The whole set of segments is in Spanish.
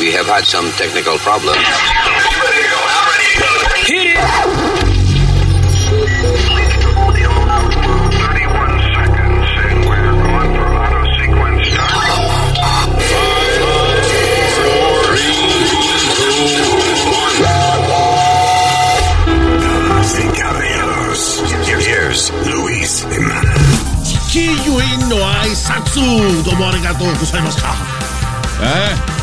We have had some technical problems. Hit it! Damas y caballeros, here's Luis Jimenez. Kiwi no hay satsu. Domo arigato gozaimasu. Ah,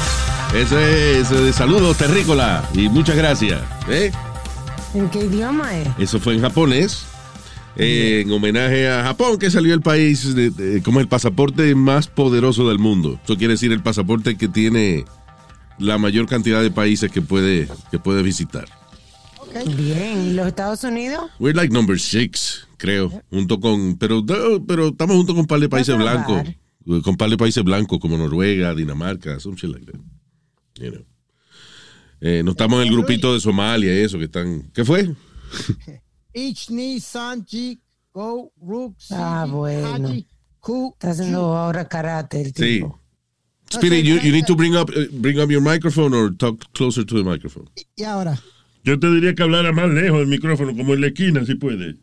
ese es de saludos terrícola y muchas gracias. ¿eh? ¿En qué idioma es? Eso fue en japonés. eh, en homenaje a Japón, que salió el país de- de- como el pasaporte más poderoso del mundo. Eso quiere decir el pasaporte que tiene la mayor cantidad de países que puede, que puede visitar. Bien, ¿y los Estados Unidos? We're like number six, creo, junto con, pero, pero estamos junto con un par de países blancos, con un par de países blancos como Noruega, Dinamarca, some shit like that. You know. Eh, no estamos en el grupito de Somalia y eso que están, ¿qué fue? Go, Rook, Ah, bueno. Está haciendo ahora karate el Sí. tipo. Spirit, you, you need to bring up, eh, bring up your microphone or talk closer to the microphone. Y ahora, Yo te diría que hablara más lejos del micrófono, como en la esquina, si puede.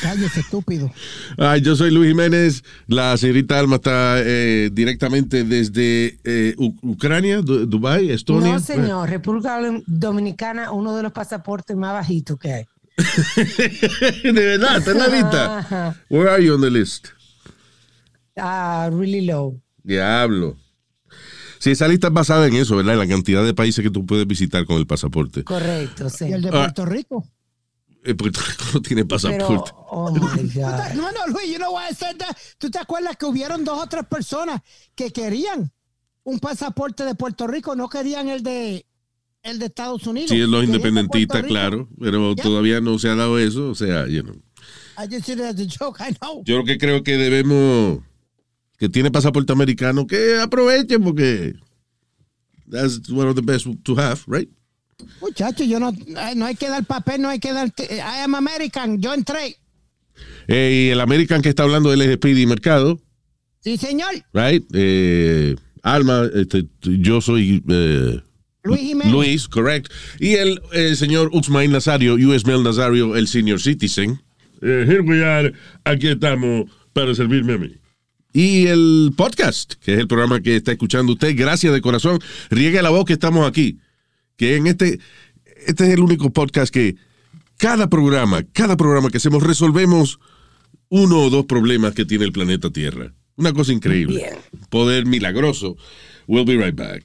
Cállese, estúpido. Ay, yo soy Luis Jiménez. La señorita Alma está eh, directamente desde eh, U- Ucrania, Du- Dubai, Estonia. No, señor. República Dominicana, uno de los pasaportes más bajitos que hay. de verdad, está en la lista. Where are you on the list? Ah, really low. Diablo. Sí, esa lista es basada en eso, ¿verdad? En la cantidad de países que tú puedes visitar con el pasaporte. Correcto, sí. Y el de Ah. Puerto Rico. Eh, Puerto Rico no tiene Pero, pasaporte. oh my God. No, no, Luis, you know what I said that? ¿Tú te acuerdas que hubieron dos o tres personas que querían un pasaporte de Puerto Rico, no querían el de el de Estados Unidos? Sí, es los independentistas, claro, pero todavía no se ha dado eso. O sea, you know. I just did it as a joke, I know. yo lo que creo que debemos, que tiene pasaporte americano, que aprovechen porque that's one of the best to have, right? Muchachos, yo no, no hay que dar papel, no hay que dar. I am American, yo entré. Eh, y el American que está hablando, él es Speedy Mercado, Sí, señor. right? Eh, Alma, este, yo soy eh, Luis Jiménez. Luis, correct. Y el, señor Uxmail Nazario, US Mel Nazario, el senior citizen. Eh, here we are, aquí estamos para servirme a mí. Y el podcast, que es el programa que está escuchando usted. Gracias de corazón. Riegue la voz que estamos aquí. Que en este, este es el único podcast que cada programa, cada programa que hacemos, resolvemos uno o dos problemas que tiene el planeta Tierra. Una cosa increíble. Bien. Poder milagroso. We'll be right back.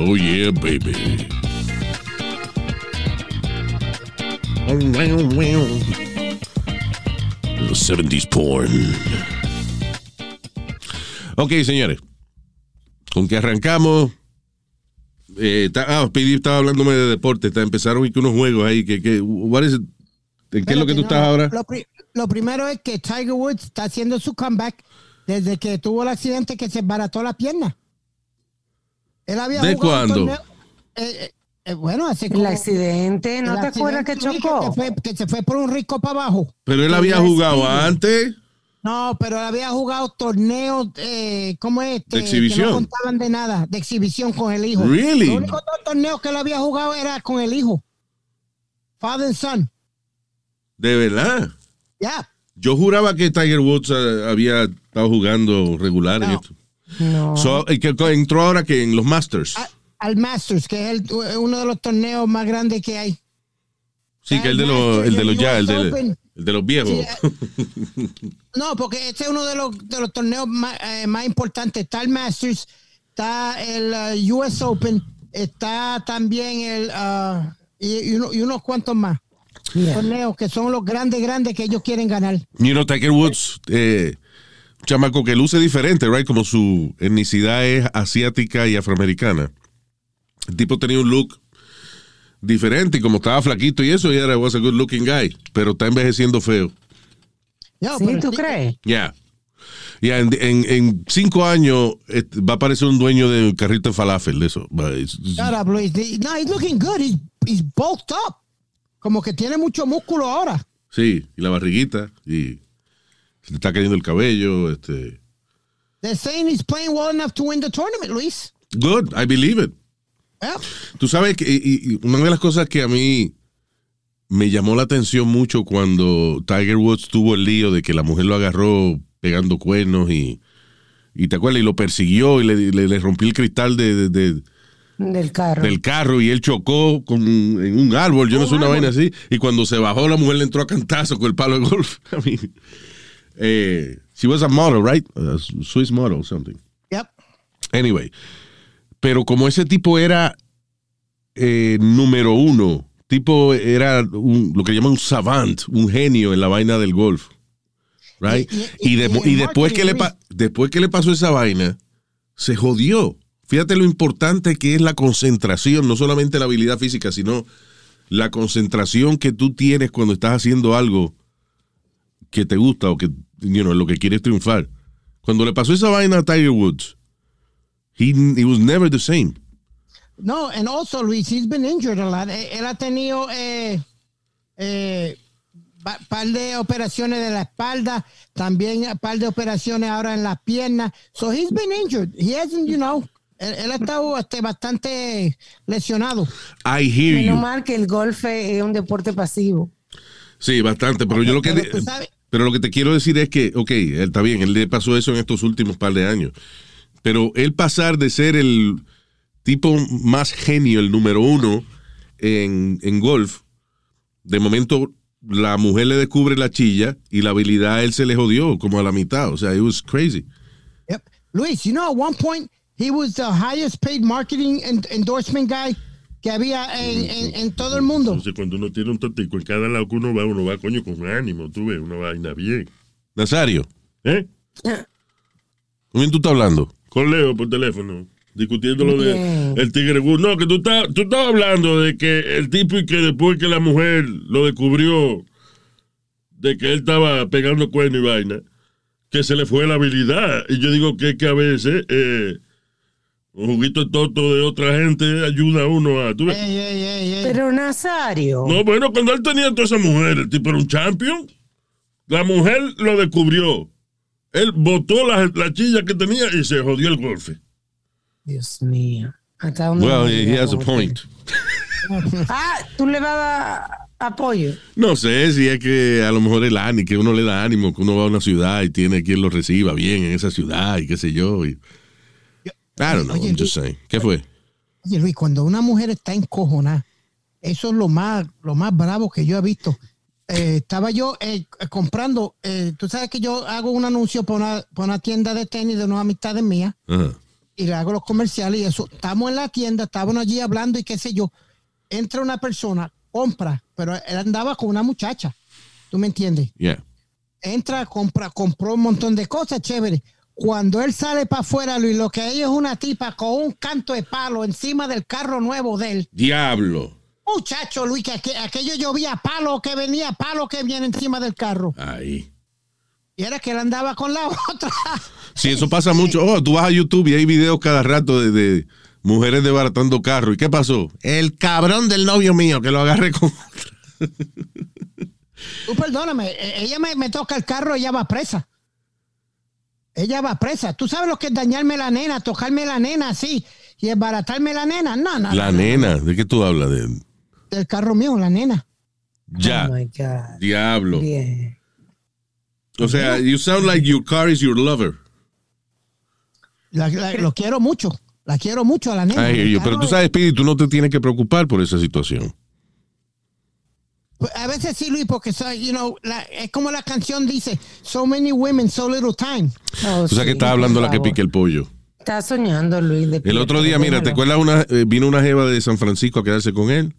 Oh yeah, baby. Los 70s porn. Ok, señores. Con que arrancamos. Eh, ah, Speedy estaba hablándome de deporte. Está, empezaron y que unos juegos ahí. Que, que, what is it? ¿En qué es lo que tú estás ahora? Lo, pri- lo primero es que Tiger Woods está haciendo su comeback desde que tuvo el accidente que se barató la pierna. Él había ¿De cuándo? eh, eh, bueno, hace El como- accidente, ¿no el te acuerdas que chocó? Que, fue- que se fue por un rico para abajo. Pero él había jugado antes. No, pero había jugado torneos, eh, ¿cómo es? Este, De exhibición. Que no contaban de nada, de exhibición con el hijo. Really? Los únicos dos torneos que él había jugado era con el hijo. Father and son. De verdad. Ya. Yo juraba que Tiger Woods eh, había estado jugando regular en No. esto. No. So, eh, que entró ahora que en los Masters. A- Al Masters, que es el- uno de los torneos más grandes que hay. Sí, que el de los, el de los el ya, el de. El de los viejos. Sí, No, porque este es uno de los, de los torneos más, eh, más importantes. Está el Masters, está el uh, US Open, está también el uh, y, y uno- y unos cuantos más torneos que son los grandes, grandes que ellos quieren ganar. You know, Tiger Woods, eh, chamaco que luce diferente, right? Como su etnicidad es asiática y afroamericana. El tipo tenía un look diferente y como estaba flaquito y eso, y era was a good looking guy, pero está envejeciendo feo. No, ¿Sí? ¿Tú crees? Ya. Ya, en, en- en cinco años eh, va a aparecer un dueño de carrito de falafel, de eso. Va, it's- it's- Shut up, Luis. No, he's looking good. He's, he's bulked up. Como que tiene mucho músculo ahora. Sí, y la barriguita, y se le está cayendo el cabello. Este. They're saying he's playing well enough to win the tournament, Luis. Good, I believe it. Tú sabes que y- y una de las cosas que a mí me llamó la atención mucho cuando Tiger Woods tuvo el lío de que la mujer lo agarró pegando cuernos y, y te acuerdas, y lo persiguió y le, le- le rompió el cristal de, de- de- Del carro. del carro y él chocó con, en un árbol, yo no sé, una vaina así. Y cuando se bajó, la mujer le entró a cantazo con el palo de golf. I mean, eh, she was a model, right? A Swiss model, something. Yep. Anyway, pero como ese tipo era eh, número uno, tipo era un- lo que llaman un savant, un genio en la vaina del golf, right? Y- y- Y, de- y y en después que le después que le pasó esa vaina, se jodió. Fíjate lo importante que es la concentración, no solamente la habilidad física, sino la concentración que tú tienes cuando estás haciendo algo que te gusta o que you know, en lo que quieres triunfar. Cuando le pasó esa vaina a Tiger Woods, he, he was never the same. No, and also, Luis, he's been injured a lot. Eh, Él ha tenido eh, eh, pa- par de operaciones de la espalda, también un par de operaciones ahora en las piernas. So he's been injured. He hasn't, you know, él, él ha estado este, bastante lesionado. I hear Menos you. mal que el golf es un deporte pasivo. Sí, bastante, pero yo lo que Pero lo que te quiero decir es que, ok, él está bien, él le pasó eso en estos últimos par de años, pero él pasar de ser el tipo más genio, el número uno en, en golf, de momento la mujer le descubre la chilla y la habilidad a él se le jodió como a la mitad, o sea, it was crazy. Yep. Luis, you know, at one point, he was the highest paid marketing en- endorsement guy que había en, en- en todo el mundo. Entonces, cuando uno tiene un totico en cada lado que uno va, uno va, coño, con ánimo, tú ves, una vaina bien. Nazario, ¿Eh? ¿con quién tú estás hablando? Con Leo por teléfono, discutiendo lo de Bien. el tigre Woods. No, que tú estás, tú estás hablando de que el tipo y que después que la mujer lo descubrió, de que él estaba pegando cuerno y vaina, que se le fue la habilidad. Y yo digo que, que a veces eh, un juguito de toto de otra gente ayuda a uno a... ¿tú ves? Ey, ey, ey, ey. Pero Nazario. No, bueno, cuando él tenía toda esa mujer, el tipo era un champion. La mujer lo descubrió. Él botó la, la chilla que tenía y se jodió el golfe. Dios mío. Hasta dónde Well, he has a point. Ah, tú le vas a dar apoyo. No sé si es que a lo mejor el ánimo, que uno le da ánimo, que uno va a una ciudad y tiene quien lo reciba bien en esa ciudad y qué sé yo. Y, I don't know, Oye, I'm just saying. ¿Qué fue? Oye, Luis, cuando una mujer está encojonada, eso es lo más, lo más bravo que yo he visto. Eh, estaba yo eh, comprando, eh, tú sabes que yo hago un anuncio para una, para una tienda de tenis de unas amistades mías Ajá. y le hago los comerciales y eso. Estamos en la tienda, estábamos allí hablando y qué sé yo. Entra una persona, compra, pero él andaba con una muchacha. ¿Tú me entiendes? Yeah. entra, compra, compró un montón de cosas, chévere. Cuando él sale para afuera, Luis, lo que hay es una tipa con un canto de palo encima del carro nuevo de él. Diablo. Muchacho, Luis, que aqu- aquello llovía palo que venía, palo que viene encima del carro. Ahí. Y era que él andaba con la otra. Sí, eso pasa mucho. Oh, tú vas a YouTube y hay videos cada rato de, de mujeres desbaratando carro. ¿Y qué pasó? El cabrón del novio mío que lo agarré con. Tú perdóname, e- ella me, me toca el carro y ella va presa. Ella va presa. ¿Tú sabes lo que es dañarme la nena, tocarme la nena así y embaratarme la nena? No, no. La no, no, nena, ¿de qué tú hablas? De... Del carro mío, la nena. Ya, Oh my God. diablo. Bien. O sea, you sound like your car is your lover. La- la- lo quiero mucho. La quiero mucho a la nena. El pero tú sabes, Speedy, tú no te tienes que preocupar por esa situación. Pues, A veces sí, Luis, porque soy, you know, la- es como la canción dice, so many women, so little time. Oh, O sea que estás hablando la que pica el pollo. Estás soñando, Luis. El otro día, mira, ¿te acuerdas? Una, eh, vino una jeva de San Francisco a quedarse con él.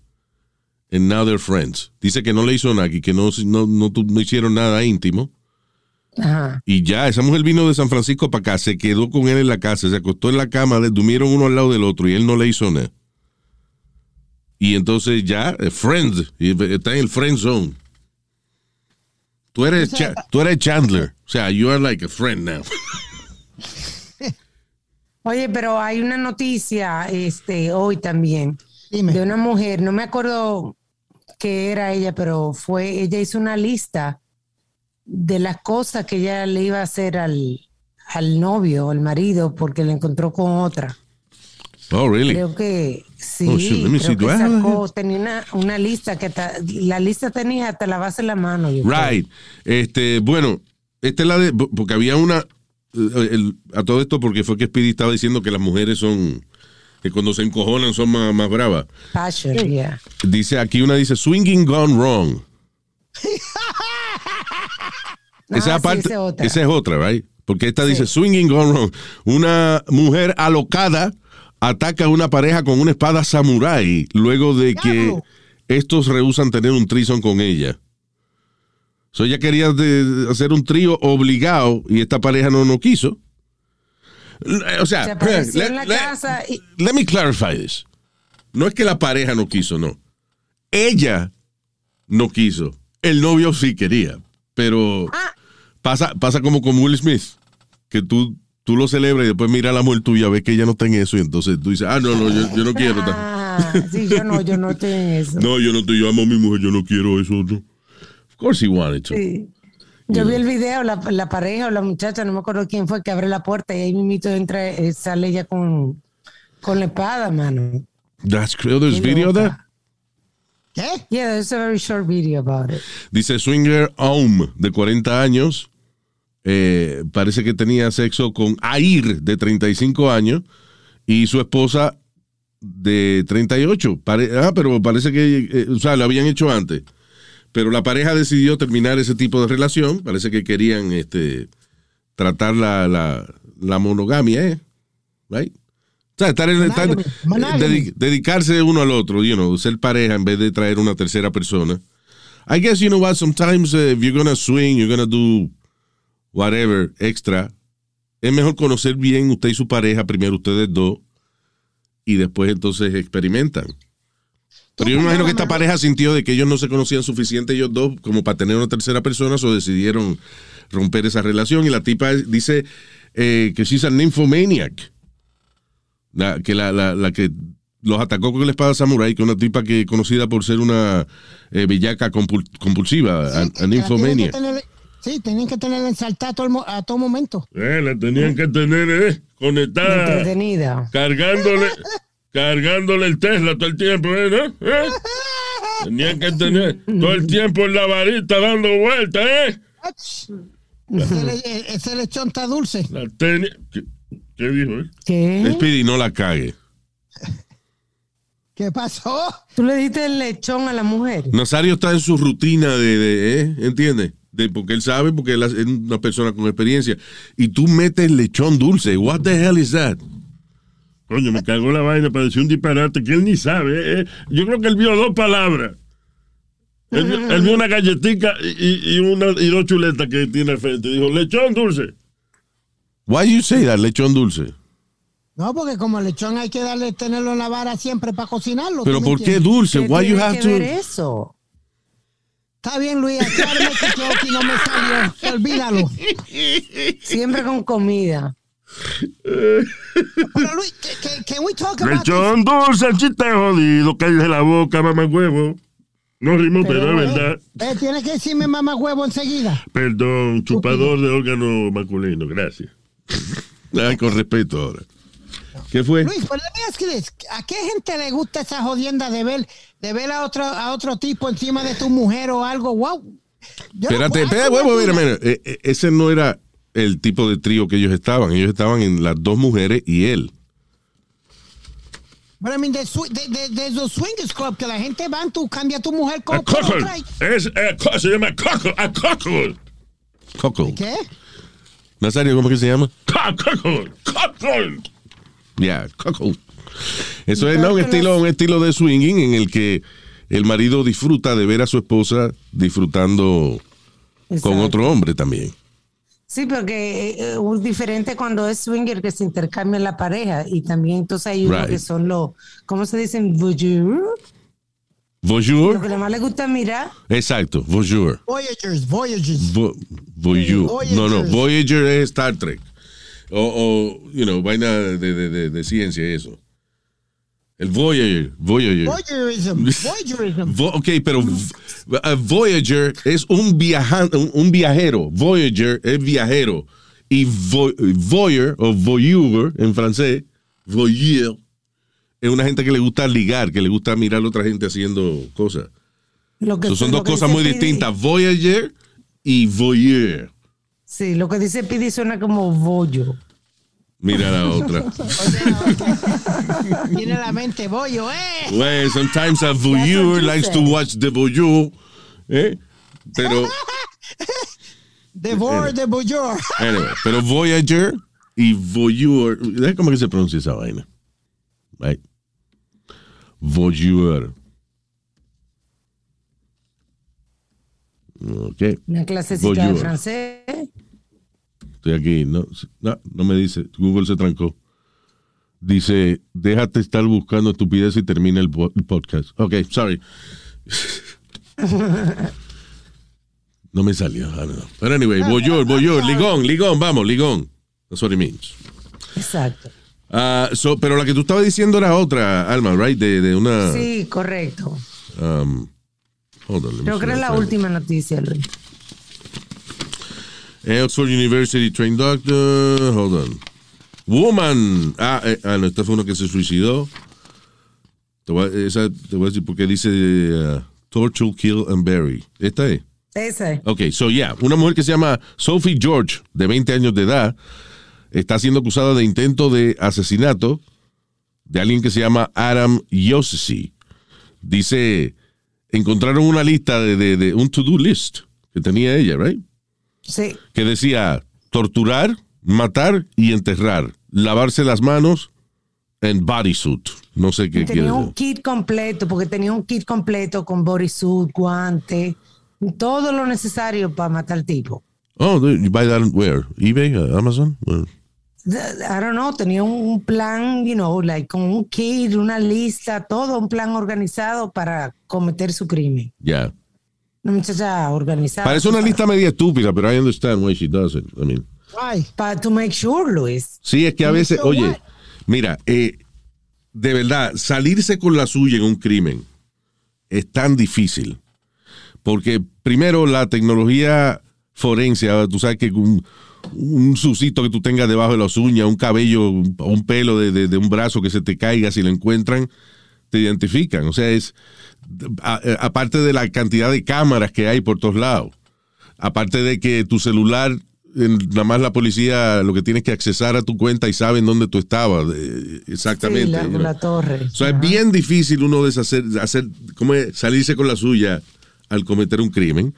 And now they're friends. Dice que no le hizo nada y que no, no, no, no hicieron nada íntimo. Ajá. Y ya, esa mujer vino de San Francisco para acá, se quedó con él en la casa, se acostó en la cama, durmieron uno al lado del otro y él no le hizo nada. Y entonces ya, eh, friends, está en el friend zone. Tú eres, O sea, Cha- tú eres Chandler. O sea, you are like a friend now. Oye, pero hay una noticia este, hoy también Dime. de una mujer, no me acuerdo qué era ella, pero fue, ella hizo una lista de las cosas que ella le iba a hacer al, al novio, al marido, porque le encontró con otra. Oh, really? Creo que sí, Oh, shit, let me see. creo que sacó, tenía una, una lista que ta- la lista tenía hasta la base de la mano. yo creo. Right. Este, bueno, esta es la de. Porque había una. eh, el- a todo esto, porque fue que Speedy estaba diciendo que las mujeres son. Que cuando se encojonan son más, más bravas. Passion, yeah. Dice aquí una dice swinging gone wrong. Ah, esa, sí, aparte, esa es otra. esa es otra, right? Porque esta dice swinging gone wrong. Una mujer alocada ataca a una pareja con una espada samurai luego de que estos rehusan tener un trison con ella. So ella quería de- hacer un trío obligado y esta pareja no, no quiso. O sea, Se apareció let- en la let- casa y let me clarify this. No es que la pareja no quiso, no. Ella no quiso. El novio sí quería. Pero Ah. pasa, pasa como con Will Smith, que tú, tú lo celebras y después mira a la mujer tuya, ves que ella no está en eso y entonces tú dices, ah, no, no, yo, yo no quiero. Ah, sí, yo no, yo no estoy en eso. No, yo no te yo amo a mi mujer, yo no quiero eso. No. Of course he wanted to. Sí. Yo vi el video, la, la pareja o la muchacha, no me acuerdo quién fue, que abre la puerta y ahí mismito entra, eh, sale ella con, con la espada, mano. That's crazy. There's video there. ¿Qué? Yeah, there's a very short video about it. Dice Swinger Aum, de 40 años. eh, parece que tenía sexo con Air, de 35 años, y su esposa de 38. Pare- ah, pero parece que, eh, o sea, lo habían hecho antes. Pero la pareja decidió terminar ese tipo de relación. Parece que querían este, tratar la, la, la monogamia, ¿eh? Right? O sea, estar en, estar- dedicarse uno al otro, you know, ser pareja en vez de traer una tercera persona. I guess, you know what, sometimes uh, if you're gonna swing, you're gonna do whatever extra, es mejor conocer bien usted y su pareja, primero ustedes dos, y después entonces experimentan. Pero yo me imagino que esta pareja sintió de que ellos no se conocían suficiente ellos dos como para tener una tercera persona, o decidieron romper esa relación. Y la tipa dice eh, que she's a nymphomaniac. La, que la, la, la que los atacó con la espada samurai, que es una tipa que conocida por ser una eh, bellaca compul- compulsiva, a, Sí, a que nymphomaniac. tener- Sí, tenían que tenerla ensaltada a todo, el mo- a todo momento. Eh, la tenían que tener eh, conectada, Entretenida. cargándole, cargándole el Tesla todo el tiempo, ¿eh? ¿no? ¿Eh? Tenían que tener todo el tiempo en la varita dando vueltas, ¿eh? Ese, le- eh, ese lechón está dulce. La teni- ¿Qué, qué dijo, eh? ¿Qué? Speedy, no la cague. ¿Qué pasó? ¿Tú le diste el lechón a la mujer? Nazario está en su rutina de, de ¿eh? ¿entiendes? De, porque él sabe, porque él es una persona con experiencia. Y tú metes lechón dulce. What the hell is that? Coño, me cagó la vaina para decir un disparate que él ni sabe. eh. Yo creo que él vio dos palabras. Él, vio- él vio una galletica y, y una, y dos chuletas que tiene al frente. Dijo, lechón dulce. Why you say that, lechón dulce? No, porque como lechón hay que darle, tenerlo en la vara siempre para cocinarlo. Pero ¿tú me ¿por qué dulce? ¿Qué Why you have que to... ver eso? Está bien, Luis, aclárame que yo aquí no me salió. Olvídalo. Siempre con comida. Pero Luis, que- can we talk about? Lechón dulce, chiste jodido, cállese la boca, mamá huevo. No rimó, pero, Pero, es eh, verdad. eh, tienes que decirme mamá huevo enseguida. Perdón, chupador de órgano masculino, gracias. Ay, con respeto ahora. ¿Qué fue? Luis, this. ¿a qué gente le gusta esa jodienda de ver, de ver a otro, a otro tipo encima de tu mujer o algo? Wow. Yo Espérate, espérate, huevo, mira, mira. Eh, eh, Ese no era el tipo de trío que ellos estaban. Ellos estaban en las dos mujeres y él. But I mean, de, los swingers club que la gente va, tú cambia tu mujer y- Es, eh, se llama cockle. A cockle. Cockle. ¿Qué? Nazario, ¿cómo es que se llama? Co- Cockle. Cockle. Eso es ¿no? un, estilo, un estilo de swinging en el que el marido disfruta de ver a su esposa disfrutando con otro hombre también. Sí, porque eh, eh, es diferente cuando es swinger que se intercambia la pareja y también entonces hay unos Right. que son los, ¿cómo se dicen? Voyeur. Lo Voyeur. que más le gusta mirar. Exacto, voyeur. Voyagers, Voyagers. Vo- Voyeur. Voyager. No, no, Voyager es Star Trek. O, o you know, vaina de, de, de, de ciencia eso. El Voyager. Voyager. Voyagerism. Voyagerism. Vo- ok, pero uh, Voyager es un, viajan- un, viajero. Voyager es viajero. Y vo- voyeur o voyeur en francés, voyeur, es una gente que le gusta ligar, que le gusta mirar a otra gente haciendo cosas. Lo que, So, son lo dos que cosas muy Pidi- distintas. Voyager y voyeur. Sí, lo que dice Pidi suena como bollo. Mira la otra. Tiene la mente bollo, eh. Well, sometimes a voyeur likes to watch the voyeur. ¿eh? Pero, Devor de Boyor. anyway, pero Voyager y voyeur. ¿sabes ¿Cómo que se pronuncia esa vaina? Right. Voyeur. Ok, Una clasecita Voyeur. de francés. Estoy aquí. No, no, no me dice. Google se trancó. Dice, déjate estar buscando estupidez y termina el, po- el podcast. Ok, sorry. No me salió. Know. But anyway, voyeur, voyeur, ligón, ligón, vamos, ligón. That's what it means. Exacto. Ah, so, pero la que tú estabas diciendo era otra, Alma, right? De, de una. Sí, correcto. um, hold on, Creo que era la última noticia, Luis. Oxford University trained doctor. Hold on. Woman. Ah, eh, ah, no, esta fue uno que se suicidó. Te voy, a- esa, te voy a decir porque dice uh, torture, kill and bury. Esta es. Ese. Ok, so yeah, una mujer que se llama Sophie George, de 20 años de edad, está siendo acusada de intento de asesinato de alguien que se llama Adam Yossi. Dice, encontraron una lista de, de- de un to-do list que tenía ella, right? Sí. Que decía torturar, matar y enterrar, lavarse las manos en bodysuit. No sé qué Tenía un kit completo, porque tenía un kit completo con bodysuit, guante, todo lo necesario para matar al tipo. Oh, you buy that where? eBay, uh, Amazon? Where? I don't know, tenía un, un plan, you know, like con un kit, una lista, todo un plan organizado para cometer su crimen. Yeah. Una muchacha organizada. Parece una lista media estúpida, pero I understand why she does it. I mean, Why? Para to make sure, Luis. sí, es que a veces, oye, what? mira, eh, de verdad, salirse con la suya en un crimen es tan difícil. Porque primero la tecnología forense, ahora tú sabes que un, un sucito que tú tengas debajo de las uñas, un cabello un pelo de, de- de un brazo que se te caiga, si lo encuentran, te identifican. O sea, es a- aparte de la cantidad de cámaras que hay por todos lados, aparte de que tu celular, nada más la policía lo que tienes que accesar a tu cuenta y saben dónde tú estabas, eh, exactamente. Sí, la, torre. O sea, es bien difícil uno deshacer, hacer, ¿cómo es? salirse con la suya al cometer un crimen.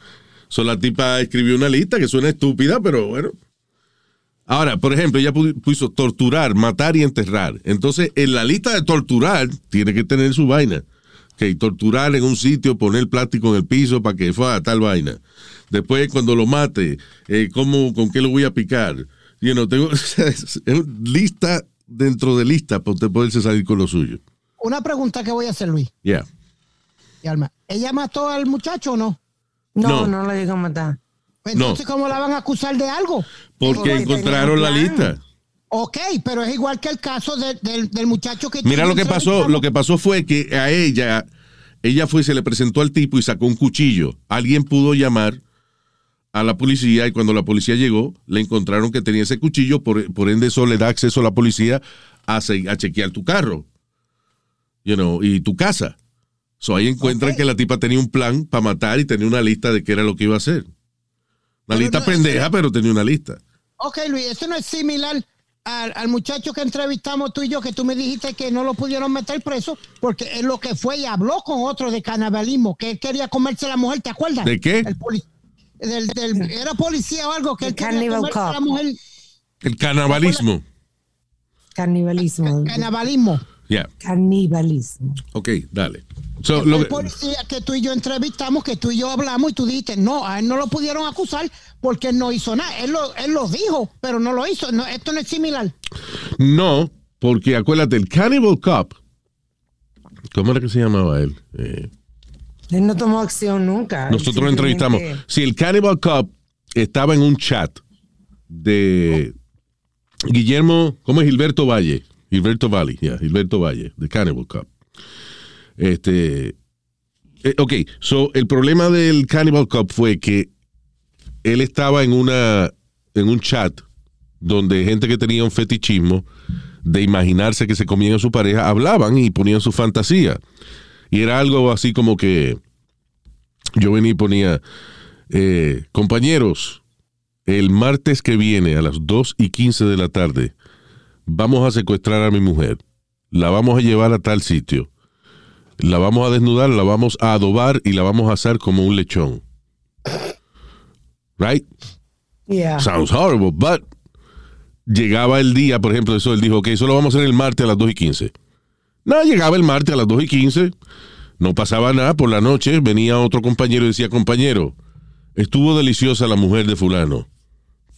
So, la tipa escribió una lista que suena estúpida, pero bueno. Ahora, por ejemplo, ella pu- puso torturar, matar y enterrar. Entonces, en la lista de torturar, tiene que tener su vaina. Que torturar en un sitio, poner plástico en el piso para que fue tal vaina. Después, cuando lo mate, eh, ¿cómo, ¿con qué lo voy a picar? You know, tengo, es lista dentro de lista para usted poderse salir con lo suyo. Una pregunta que voy a hacer, Luis Yeah. y Alma. ¿Ella mató al muchacho o no? No, No. no la digo matar. Entonces, ¿cómo la van a acusar de algo? Porque encontraron la lista. Ok, pero es igual que el caso de- del, del muchacho que... Mira lo que pasó, lo que pasó fue que a ella, ella fue, se le presentó al tipo y sacó un cuchillo. Alguien pudo llamar a la policía y cuando la policía llegó, le encontraron que tenía ese cuchillo, por, por ende eso le da acceso a la policía a, a chequear tu carro you know, y tu casa. So ahí encuentran que la tipa tenía un plan para matar y tenía una lista de qué era lo que iba a hacer. Una lista no, pendeja, pero tenía una lista. Ok, Luis, eso no es similar al, al muchacho que entrevistamos tú y yo, que tú me dijiste que no lo pudieron meter preso porque él lo que fue y habló con otro de canibalismo, que él quería comerse a la mujer, ¿te acuerdas? ¿De qué? El poli- del- del- era policía o algo que The él quería comerse a la mujer. El canibalismo. Canibalismo. Canibalismo. Ya, Canibalismo. ok, dale. So, lo el que- policía que tú y yo entrevistamos, que tú y yo hablamos y tú dijiste, no, a él no lo pudieron acusar porque él no hizo nada. Él lo, él lo dijo, pero no lo hizo. No, esto no es similar. no, porque acuérdate, el Cannibal Cop, ¿cómo era que se llamaba él? Eh, Él no tomó acción nunca. nosotros lo entrevistamos. Si el Cannibal Cop estaba en un chat de Guillermo, ¿cómo es Gilberto Valle? Gilberto Valle, ya, Gilberto Valle, de Cannibal Cop. Este, eh, ok, so el problema del Cannibal Cop fue que él estaba en una en un chat donde gente que tenía un fetichismo de imaginarse que se comían a su pareja hablaban y ponían su fantasía. Y era algo así como que yo venía y ponía, eh, compañeros, el martes que viene a las 2 y 15 de la tarde vamos a secuestrar a mi mujer, la vamos a llevar a tal sitio, la vamos a desnudar, la vamos a adobar y la vamos a asar como un lechón. Right? Yeah. Sounds horrible, but llegaba el día, por ejemplo, eso él dijo, ok, eso lo vamos a hacer el martes a las 2 y 15. No, llegaba el martes a las 2 y 15, no pasaba nada, por la noche venía otro compañero y decía, compañero, estuvo deliciosa la mujer de fulano,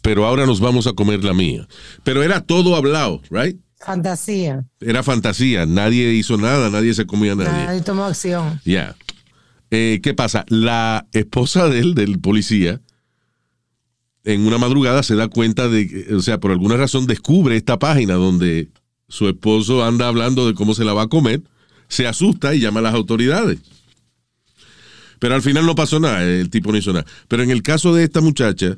pero ahora nos vamos a comer la mía. Pero era todo hablado, right? Fantasía. Era fantasía, nadie hizo nada, nadie se comía a nadie. Nadie tomó acción. Ya. Eh, ¿Qué pasa? La esposa de él, del policía, en una madrugada se da cuenta de, que, o sea, por alguna razón descubre esta página donde su esposo anda hablando de cómo se la va a comer, se asusta y llama a las autoridades. Pero al final no pasó nada, el tipo no hizo nada. Pero en el caso de esta muchacha,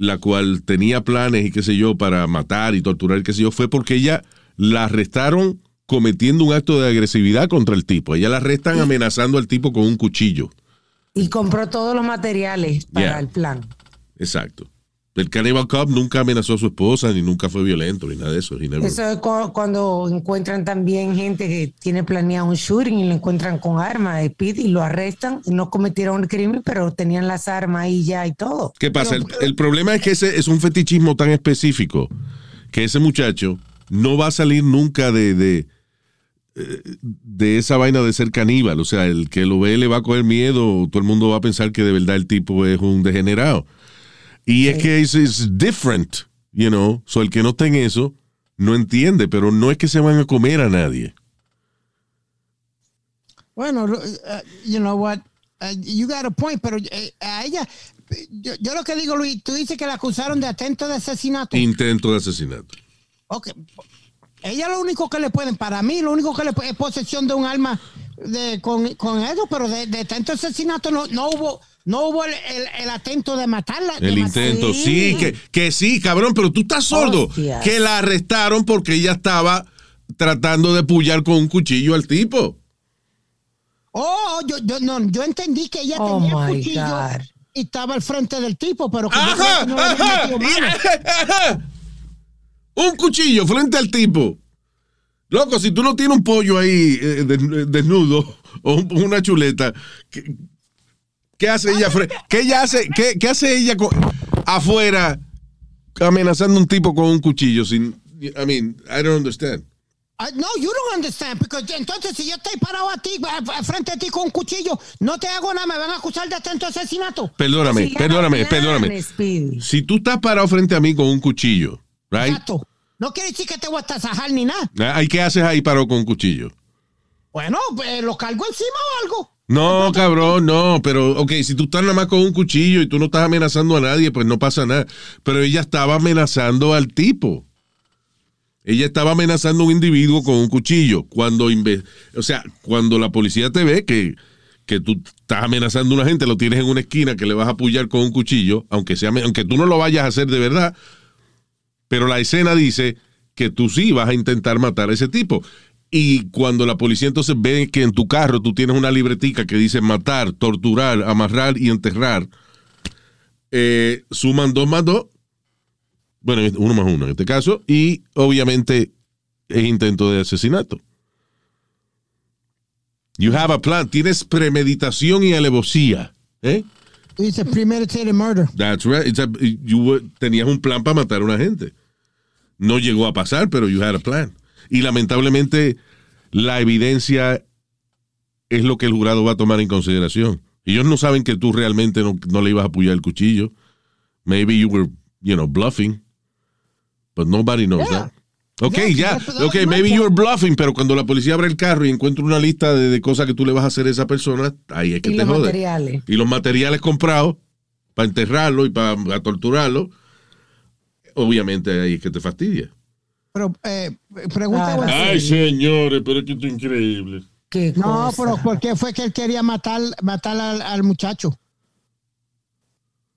la cual tenía planes y qué sé yo para matar y torturar y qué sé yo, fue porque ella la arrestaron cometiendo un acto de agresividad contra el tipo. Ella la arrestan amenazando al tipo con un cuchillo. Y compró todos los materiales para Yeah. el plan. Exacto. El Cannibal Cop nunca amenazó a su esposa, ni nunca fue violento, ni nada de eso. never- Eso es cu- cuando encuentran también gente que tiene planeado un shooting y lo encuentran con armas y lo arrestan. No cometieron el crimen, pero tenían las armas ahí ya y todo. ¿Qué pasa? El, el problema es que ese es un fetichismo tan específico que ese muchacho no va a salir nunca de, de, eh, de esa vaina de ser caníbal. O sea, el que lo ve le va a coger miedo, todo el mundo va a pensar que de verdad el tipo es un degenerado. Y es que es different, you know. So, el que no está en eso no entiende, pero no es que se van a comer a nadie. Bueno, uh, you know what, Uh, you got a point, pero eh, a ella, yo, yo lo que digo, Luis, tú dices que la acusaron de atento de asesinato. Intento de asesinato. Ok. Ella lo único que le pueden, para mí, lo único que le puede es posesión de un arma de, con, con eso, pero de, de tanto asesinato no, no hubo, no hubo el, el- el atento de matarla. de El matar- intento, sí, que, que sí, cabrón, pero tú estás sordo. Hostias. Que la arrestaron porque ella estaba tratando de pullar con un cuchillo al tipo. Oh, yo, yo, no, yo entendí que ella Oh, tenía my cuchillo God. y estaba al frente del tipo, pero que Ajá, no ajá, ajá. Un cuchillo frente al tipo. Loco, si tú no tienes un pollo ahí eh, des- desnudo o un- una chuleta, ¿qué, qué hace ella? ¿Qué ella hace? ¿Qué, qué hace ella afuera amenazando a un tipo con un cuchillo? Sin, I mean, I don't understand. No, you don't understand, porque entonces si yo estoy parado a ti, a- a- frente a ti con un cuchillo, no te hago nada, me van a acusar de atento asesinato. Perdóname, perdóname, plan, perdóname. Speedy. Si tú estás parado frente a mí con un cuchillo, right? Exacto. No quiere decir que te voy a tasajar ni nada. Ah, ¿Y qué haces ahí parado con un cuchillo? Bueno, pues, lo cargo encima o algo. No, cabrón, no, pero, ok, si tú estás nada más con un cuchillo y tú no estás amenazando a nadie, pues no pasa nada. Pero ella estaba amenazando al tipo. Ella estaba amenazando a un individuo con un cuchillo. Cuando, o sea, cuando la policía te ve que, que tú estás amenazando a una gente, lo tienes en una esquina que le vas a apoyar con un cuchillo, aunque, sea, aunque tú no lo vayas a hacer de verdad, pero la escena dice que tú sí vas a intentar matar a ese tipo. Y cuando la policía entonces ve que en tu carro tú tienes una libretica que dice matar, torturar, amarrar y enterrar, eh, suman dos más dos, bueno, uno más uno en este caso, y obviamente es intento de asesinato. You have a plan, tienes premeditación y alevosía. ¿eh? Dice premeditated murder. That's right. It's a- you were- tenías un plan para matar a una gente. No llegó a pasar, pero you had a plan. Y lamentablemente la evidencia es lo que el jurado va a tomar en consideración. Ellos no saben que tú realmente no, no le ibas a apoyar el cuchillo. Maybe you were, you know, bluffing. But nobody knows Yeah. that. Ok, Yeah, ya. that's- that Ok, maybe you were bluffing, pero cuando la policía abre el carro y encuentra una lista de, de cosas que tú le vas a hacer a esa persona, ahí es que Y te los jode materiales. y los materiales comprados para enterrarlo y para torturarlo, obviamente ahí es que te fastidia. Pero eh, pregunta. Güey. Ay, señores, pero es que esto es increíble. Qué no, cosa. pero ¿por qué fue que él quería matar, matar al, al muchacho?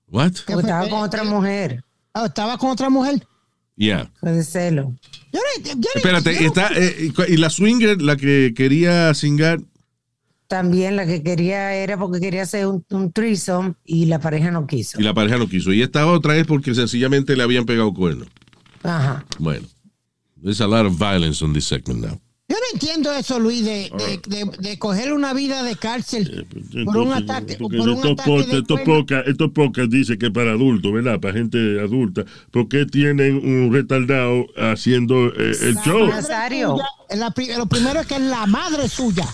What? ¿Qué estaba que- con otra mujer. Ah, estaba con otra mujer. Yeah. Fue de celo. Yo no- yo no- Espérate, está, eh, y la swinger, la que quería singar, También la que quería era porque quería hacer un, un threesome y la pareja no quiso. y la pareja no quiso. Y esta otra es porque sencillamente le habían pegado cuernos. Ajá. Bueno, there's a lot of violence on this segment now. Yo no entiendo eso, Luis, de, de, de, de coger una vida de cárcel por un Entonces, ataque. Por un estos ataque estos estos podcasts dice que para adultos, ¿verdad? Para gente adulta. ¿Por qué tienen un retardado haciendo eh, el show? Madre Nazario. suya, es la lo primero es que es la madre suya.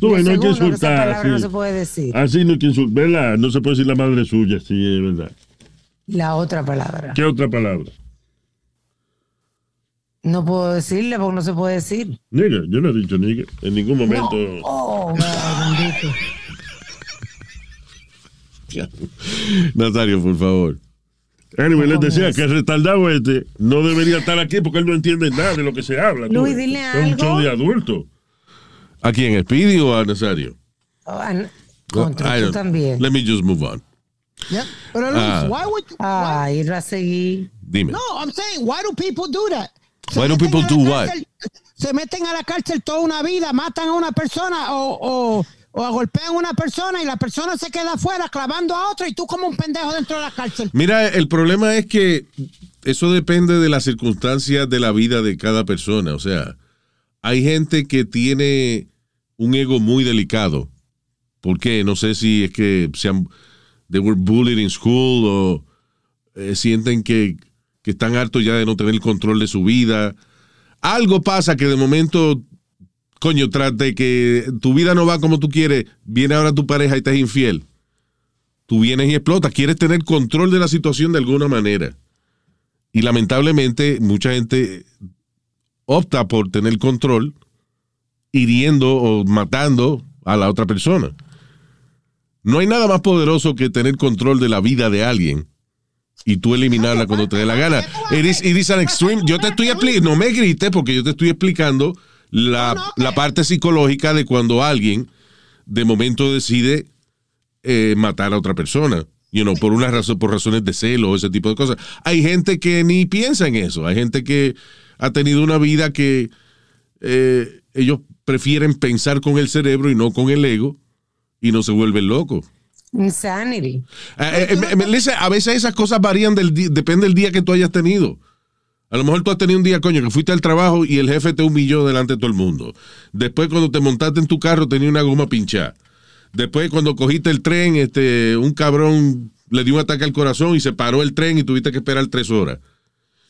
Tú, no hay que insultar. palabra no así. se puede decir. Así no hay que insultar, ¿verdad? No se puede decir la madre suya, sí, es verdad. La otra palabra. ¿Qué otra palabra? No puedo decirle porque no se puede decir. Nigga, yo no he dicho nigga. En ningún momento. Oh, ay, bendito. Nazario, por favor. Anyway, les ¿Cómo decía es? que el retardado este no debería estar aquí porque él no entiende nada de lo que se habla. tú Luis, ves. dile Es un algo. show de adultos. ¿A quién? ¿El Speedy o a Nazario? Ah, n- Contra tú también. Let me just move on. Yeah. Pero Luis, Ah. why would you- Ah, ir a seguir. Dime. No, I'm saying, why do people do that? Why do people do what? Se meten a la cárcel toda una vida, matan a una persona o, o, o golpean a una persona y la persona se queda afuera clavando a otro y tú como un pendejo dentro de la cárcel. Mira, el problema es que eso depende de las circunstancias de la vida de cada persona. O sea, hay gente que tiene un ego muy delicado. ¿Por qué? No sé si es que se han, they were bullied in school o eh, sienten que, que están hartos ya de no tener el control de su vida. Algo pasa que de momento, coño, tras de que tu vida no va como tú quieres, viene ahora tu pareja y te es infiel tú vienes y explotas, quieres tener control de la situación de alguna manera. Y lamentablemente mucha gente opta por tener control hiriendo o matando a la otra persona. No hay nada más poderoso que tener control de la vida de alguien y tú eliminarla cuando te dé la gana. It is, it is an extreme. Yo te estoy explicando, no me grites porque yo te estoy explicando la, la parte psicológica de cuando alguien de momento decide eh, matar a otra persona. You know, por una razón, por razones de celo o ese tipo de cosas. Hay gente que ni piensa en eso. Hay gente que ha tenido una vida que eh, ellos prefieren pensar con el cerebro y no con el ego y no se vuelven locos. Insanity. Eh, eh, eh, a veces esas cosas varían del depende del día que tú hayas tenido. A lo mejor tú has tenido un día, coño, que fuiste al trabajo y el jefe te humilló delante de todo el mundo. Después, cuando te montaste en tu carro, tenía una goma pinchada. Después, cuando cogiste el tren, este, un cabrón le dio un ataque al corazón y se paró el tren y tuviste que esperar tres horas.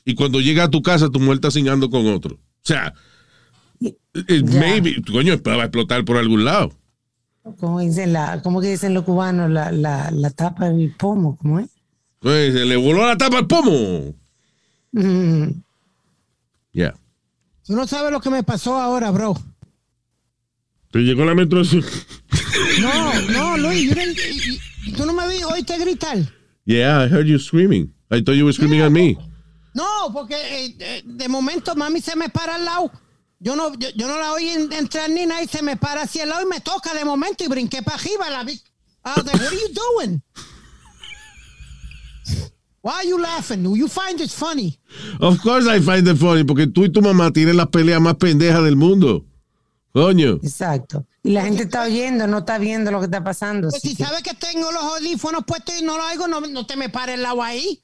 Y cuando llega a tu casa, tu mujer está cingando con otro. O sea, Ya. maybe, coño, va a explotar por algún lado. Como dicen la, como que dicen los cubanos, la, la, la tapa del pomo, ¿cómo es? Pues, se le voló la tapa al pomo. Mm, Ya. Tú no sabes lo que me pasó ahora, bro. Te llegó la menstruación. No, no, Luis, tú no me vi oíste gritar. Yeah, I heard you screaming. I thought you were screaming at me. No, porque eh, eh, de momento mami se me para al lado Yo no, yo, yo no la oí en- entrar ni nada y se me para hacia el lado y me toca de momento y brinqué para arriba. La vi. I was like, what are you doing? Why are you laughing? Do you find it funny? Of course I find it funny, porque tú y tu mamá tienen las peleas más pendejas del mundo. Coño. Exacto. Y la gente está oyendo, no está viendo lo que está pasando. Pues si que- sabes que tengo los audífonos puestos y no lo oigo, no, no te me pares el lado ahí.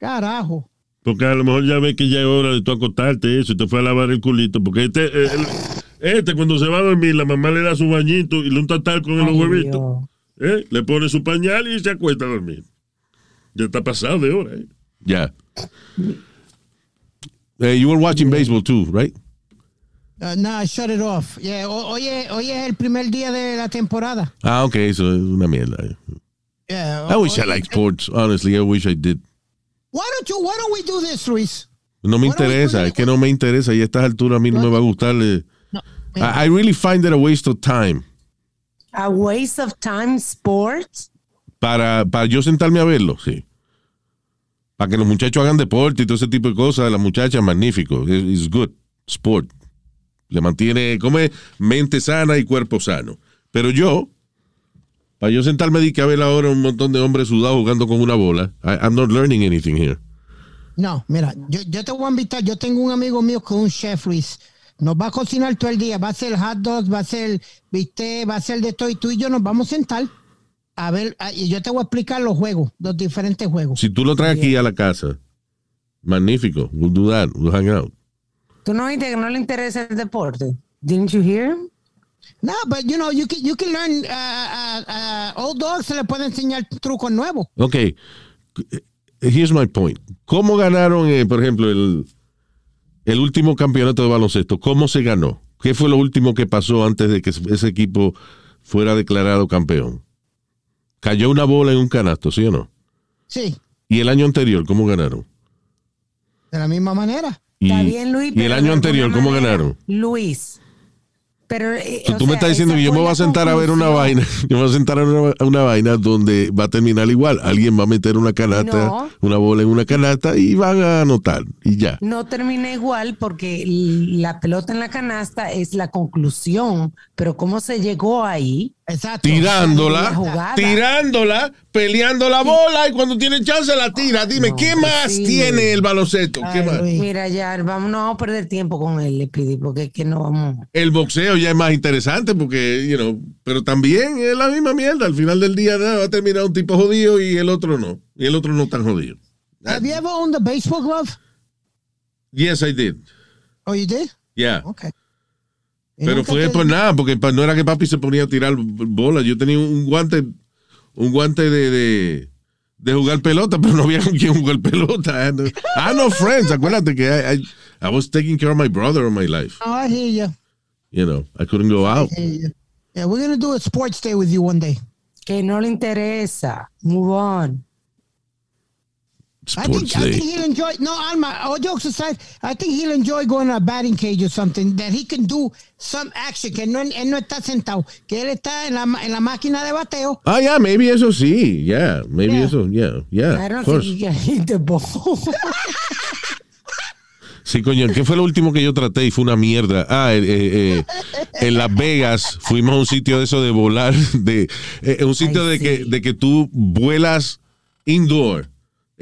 Carajo. Porque a lo mejor ya ve que ya es hora de tú acostarte eso y te fue a lavar el culito. Porque este, eh, el- este cuando se va a dormir, la mamá le da su bañito y le unta tal con los huevitos. ¿eh? Le pone su pañal y se acuesta a dormir. Ya está pasado de hora. ¿eh? Ya. Eh, you were watching baseball too, right? Uh, no, I shut it off. Yeah, ho- hoy, es, hoy es el primer día de la temporada. Ah, ok, eso es una mierda. Yeah, I wish I liked sports. Honestly, I wish I did. Why don't you, why don't we do this, Luis? No me interesa, es que no me interesa y a estas alturas a mí no me va a gustar. eh. No, I, I really find it a waste of time A waste of time sports. para, para yo sentarme a verlo, sí. Para que los muchachos hagan deporte y todo ese tipo de cosas, las muchachas, magnífico. It- It's good. Sport. Le mantiene, come mente sana y cuerpo sano. Pero yo, para yo sentarme y que a ver ahora un montón de hombres sudados jugando con una bola, I- I'm not learning anything here. No, mira, yo, yo te voy a invitar. Yo tengo un amigo mío que es un chef, Luis. Nos va a cocinar todo el día. Va a hacer hot dogs, va a hacer bistec, va a hacer de todo. Y tú y yo nos vamos a sentar a ver. a- Y yo te voy a explicar los juegos, los diferentes juegos. Si tú lo traes aquí a la casa, magnífico. We'll do that. We'll hang out. ¿Tú no viste que no le interesa el deporte? Didn't you hear? No, but you know, you can, you can learn. Uh, uh, uh, old dogs se le puede enseñar trucos nuevos. Ok. Here's my point. ¿Cómo ganaron, eh, por ejemplo, el, el último campeonato de baloncesto? ¿Cómo se ganó? ¿Qué fue lo último que pasó antes de que ese equipo fuera declarado campeón? Cayó una bola en un canasto, ¿sí o no? Sí, ¿Y el año anterior, cómo ganaron? de la misma manera. Y, Está bien, Luis. ¿Y pero el año anterior, cómo manera, ganaron? Luis. Pero, eh, tú me sea, estás diciendo que yo me voy a sentar a ver una vaina, yo me voy a sentar a una, a una vaina donde va a terminar igual. Alguien va a meter una canasta, No. una bola en una canasta y van a anotar y ya. No termina igual porque la pelota en la canasta es la conclusión, pero cómo se llegó ahí. Exacto. La tirándola, jugada. tirándola, peleando la bola y cuando tiene chance la tira. Dime, No, ¿qué más sí. tiene el baloncesto? ¿Qué Ay, más? Mira, ya vamos, no vamos a perder tiempo con él, le pidi, porque es que no vamos. El boxeo ya es más interesante porque, you know, pero también es la misma mierda. Al final del día va a terminar un tipo jodido y el otro no. Y el otro no tan jodido. Have you ever owned a baseball glove? Yes, I did. Oh, you did? Yeah. Okay. Pero fue por nada, porque no era que papi se ponía a tirar bolas. Yo tenía un guante, un guante de, de, de jugar pelota, pero no había con quién jugar pelota. I had- I no friends. Acuérdate que I, I, I was taking care of my brother all my life. Oh, I hear you. You know, I couldn't go out. I hear you. Yeah, we're gonna do a sports day with you one day. Que no le interesa. Move on. I think, I think he'll enjoy. No, Alma. All jokes aside, I think he'll enjoy going to a batting cage or something that he can do some action. Que no, él no está sentado, que él está en la, en la máquina de bateo. Ah, yeah, maybe eso sí. Yeah, maybe Yeah. eso, yeah, yeah. I of don't course. think you can hit the ball. Sí, coño, ¿qué fue lo último que yo traté y fue una mierda? Ah, eh, eh, eh, en Las Vegas fuimos a un sitio de eso de volar, de un sitio Ay, de, que, de que tú vuelas indoor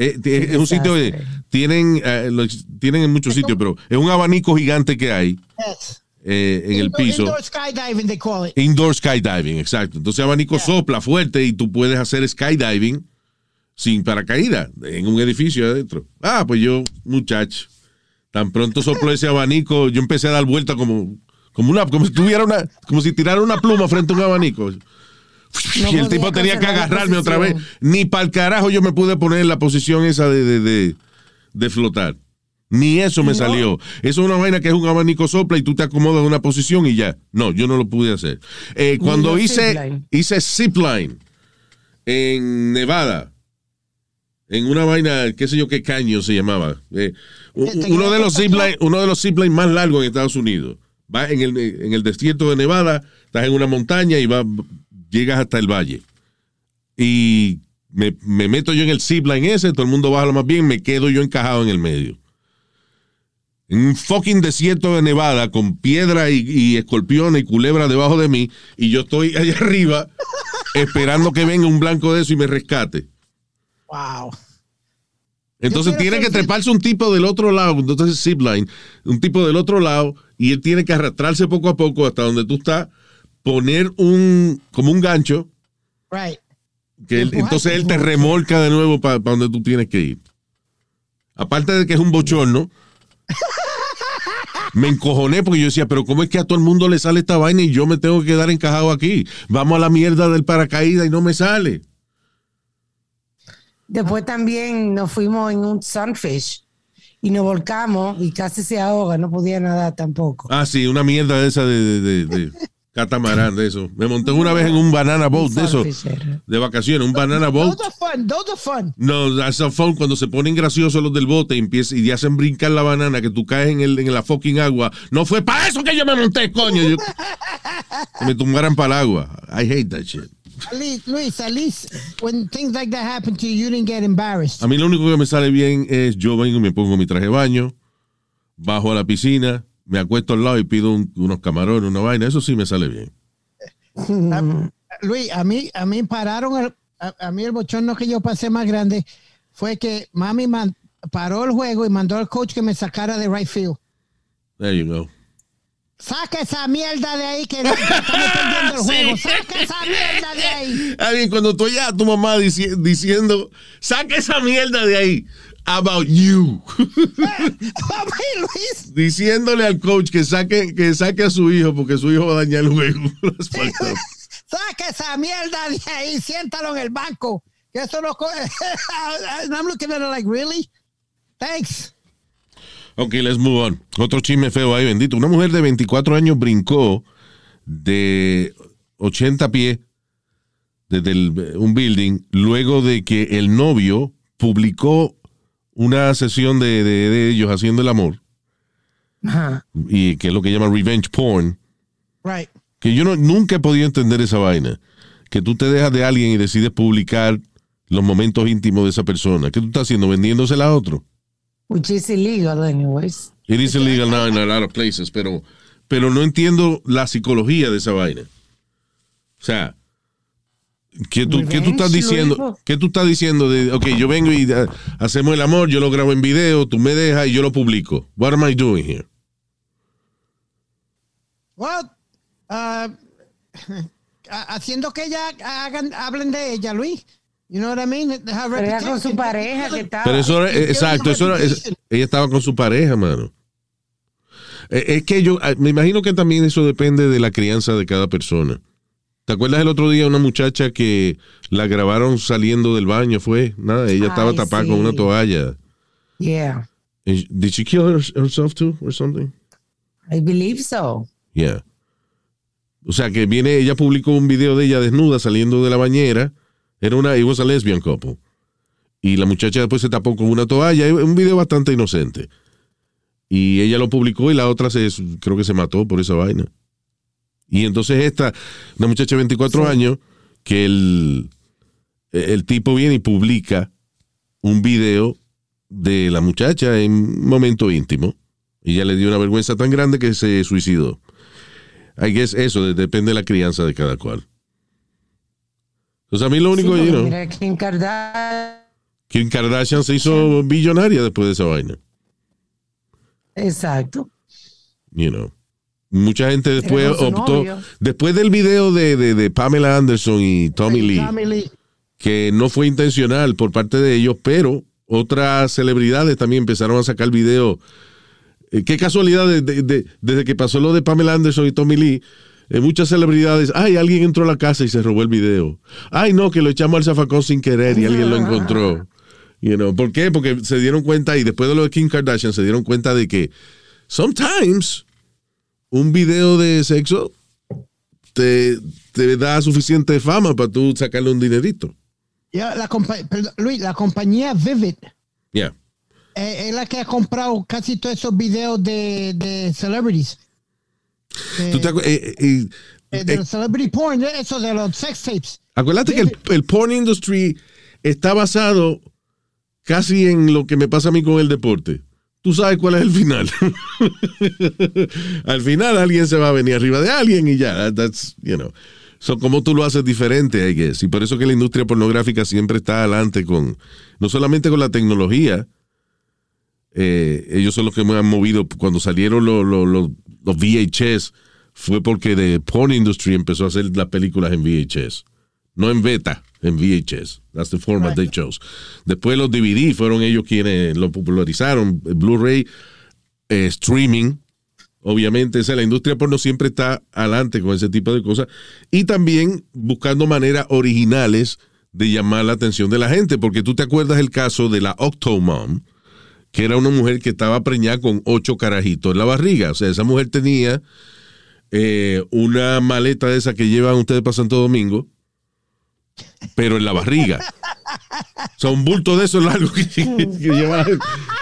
Eh, es un sitio de, desastre. tienen, eh, lo- tienen en muchos sitios, pero es un abanico gigante que hay Yes. eh, en el Indoor- piso. Indoor skydiving, they call it. Indoor skydiving, exacto. Entonces abanico sopla fuerte y tú puedes hacer skydiving sin paracaídas en un edificio adentro. Ah, pues yo, muchacho, tan pronto sopló ese abanico, yo empecé a dar vuelta como, como una, como si tuviera una, como si tirara una pluma frente a un abanico. Y el tipo tenía que agarrarme otra vez. Ni para el carajo yo me pude poner en la posición esa de, de, de- de flotar. Ni eso me salió. Eso es una vaina que es un abanico sopla y tú te acomodas en una posición y ya. No, yo no lo pude hacer. Eh, cuando hice, zipline. hice zipline en Nevada, en una vaina, qué sé yo qué caño se llamaba. Eh, Este, uno de los ¿qué zipline, uno de los zipline más largos en Estados Unidos. Va en el, en el desierto de Nevada, estás en una montaña y va, llegas hasta el valle. Y me, me meto yo en el zipline ese, todo el mundo baja lo más bien, me quedo yo encajado en el medio. En un fucking desierto de Nevada con piedra y, y escorpiones y culebra debajo de mí, y yo estoy allá arriba esperando que venga un blanco de eso y me rescate. Wow. Entonces tiene que treparse un tipo del otro lado, entonces zipline, un tipo del otro lado, y él tiene que arrastrarse poco a poco hasta donde tú estás, poner un, como un gancho, Right. que él- entonces él te remolca de nuevo para donde tú tienes que ir. Aparte de que es un bochorno, me encojoné porque yo decía, pero ¿cómo es que a todo el mundo le sale esta vaina y yo me tengo que quedar encajado aquí? Vamos a la mierda del paracaídas y no me sale. Después también nos fuimos en un sunfish y nos volcamos y casi se ahoga, no podía nadar tampoco. Ah, sí, una mierda esa de, de- de- de catamarán, de eso. Me monté una vez en un banana boat de eso, de vacaciones, un banana boat. No, that's a fun cuando se ponen graciosos los del bote y, empiezan, y hacen brincar la banana que tú caes en, el, en la fucking agua. No fue para eso que yo me monté, coño. Yo- que me tumbaran para el agua. I hate that shit. Least, Luis, at least when things like that happen to you, you didn't get embarrassed. A mí lo único que me sale bien es yo vengo y me pongo mi traje de baño, bajo a la piscina, me acuesto al lado y pido un- unos camarones, una vaina. Eso sí me sale bien. Luis, a mí, a mí pararon, el- a, a mí el bochorno que yo pasé más grande fue que mami man- paró el juego y mandó al coach que me sacara de right field. There you go. Saca esa mierda de ahí que, que estamos perdiendo el juego. Saca esa mierda de ahí. Ah, bien, cuando estoy ya tu mamá dici- diciendo, saca esa mierda de ahí. About you. Diciéndole al coach que saque, que saque a su hijo porque su hijo va a dañar el juego. Saca esa mierda de ahí. Siéntalo en el banco. Que eso no. And I'm looking at it like, really? Thanks. Ok, let's move on. Otro chisme feo ahí, bendito. Una mujer de 24 años brincó de 80 pies desde el- un building luego de que el novio publicó una sesión de, de- de ellos haciendo el amor Ajá. y que es lo que llaman revenge porn. Right. Que yo no, nunca he podido entender esa vaina. Que tú te dejas de alguien y decides publicar los momentos íntimos de esa persona. ¿Qué tú estás haciendo? Vendiéndosela a otro. Which is illegal anyways. It is illegal now in a lot of places, pero, pero no entiendo la psicología de esa vaina. O sea, ¿qué tú, ¿qué tú estás diciendo? ¿Qué tú estás diciendo? De, ok, yo vengo y uh, hacemos el amor, yo lo grabo en video, tú me dejas y yo lo publico. What am I doing here? Well, uh, ha- haciendo que ella hagan, hablen de ella, Luis. You know what I mean? Pero era con su pareja que estaba. Pero eso era, exacto, eso era, es- ella estaba con su pareja, mano. Eh, Es que yo, ah, me imagino que también eso depende de la crianza de cada persona. ¿Te acuerdas el otro día una muchacha que la grabaron saliendo del baño? Fue, nada, ella estaba Ay, tapada sí. con una toalla. Yeah, Did she kill her- herself too or something? I believe so. Yeah. O sea que viene, ella publicó un video de ella desnuda saliendo de la bañera. Era una, it was a lesbian couple. Y la muchacha después se tapó con una toalla. Un video bastante inocente. Y ella lo publicó y la otra se, creo que se mató por esa vaina. Y entonces esta, una muchacha de 24 Sí. años, que el, el tipo viene y publica un video de la muchacha en un momento íntimo. Y ella le dio una vergüenza tan grande que se suicidó. I guess eso de- depende de la crianza de cada cual. Entonces a mí lo único, Sí, know, Mira, Kim Kardashian Kim Kardashian se hizo billonaria después de esa vaina. Exacto. You know. Mucha gente después optó, novio. después del video de, de- de Pamela Anderson y Tommy Lee, Tommy Lee. que no fue intencional por parte de ellos, pero otras celebridades también empezaron a sacar video. Eh, qué casualidad, de- de- de- desde que pasó lo de Pamela Anderson y Tommy Lee, eh, muchas celebridades, ay, alguien entró a la casa y se robó el video. Ay, no, que lo echamos al zafacón sin querer y alguien lo encontró. You know, ¿Por qué? Porque se dieron cuenta, y después de lo de Kim Kardashian, se dieron cuenta de que sometimes un video de sexo te, te da suficiente fama para tú sacarle un dinerito. Ya, la perdón, Luis, la compañía Vivid Yeah. eh, es la que ha comprado casi todos esos videos de, de celebrities. De, ¿Tú te acu- eh, eh, eh, de los celebrity porn, eso de los sex tapes. acuérdate que el, el porn industry está basado casi en lo que me pasa a mí con el deporte. Tú sabes cuál es el final. Al final alguien se va a venir arriba de alguien y ya. That's, you know. So, como tú lo haces diferente, I guess. Y por eso que la industria pornográfica siempre está adelante con, no solamente con la tecnología, eh, ellos son los que me han movido. Cuando salieron los, los, los- VHS, fue porque the porn industry empezó a hacer las películas en VHS. No en beta, en VHS. That's the format they chose. Después los DVD fueron ellos quienes lo popularizaron. Blu-ray, eh, streaming. Obviamente, o sea, la industria porno siempre está adelante con ese tipo de cosas. Y también buscando maneras originales de llamar la atención de la gente. Porque tú te acuerdas el caso de la Octomom, que era una mujer que estaba preñada con ocho carajitos en la barriga. O sea, esa mujer tenía eh, una maleta de esa que llevan ustedes para Santo Domingo, pero en la barriga. O sea, un bulto de eso largo que, que lleva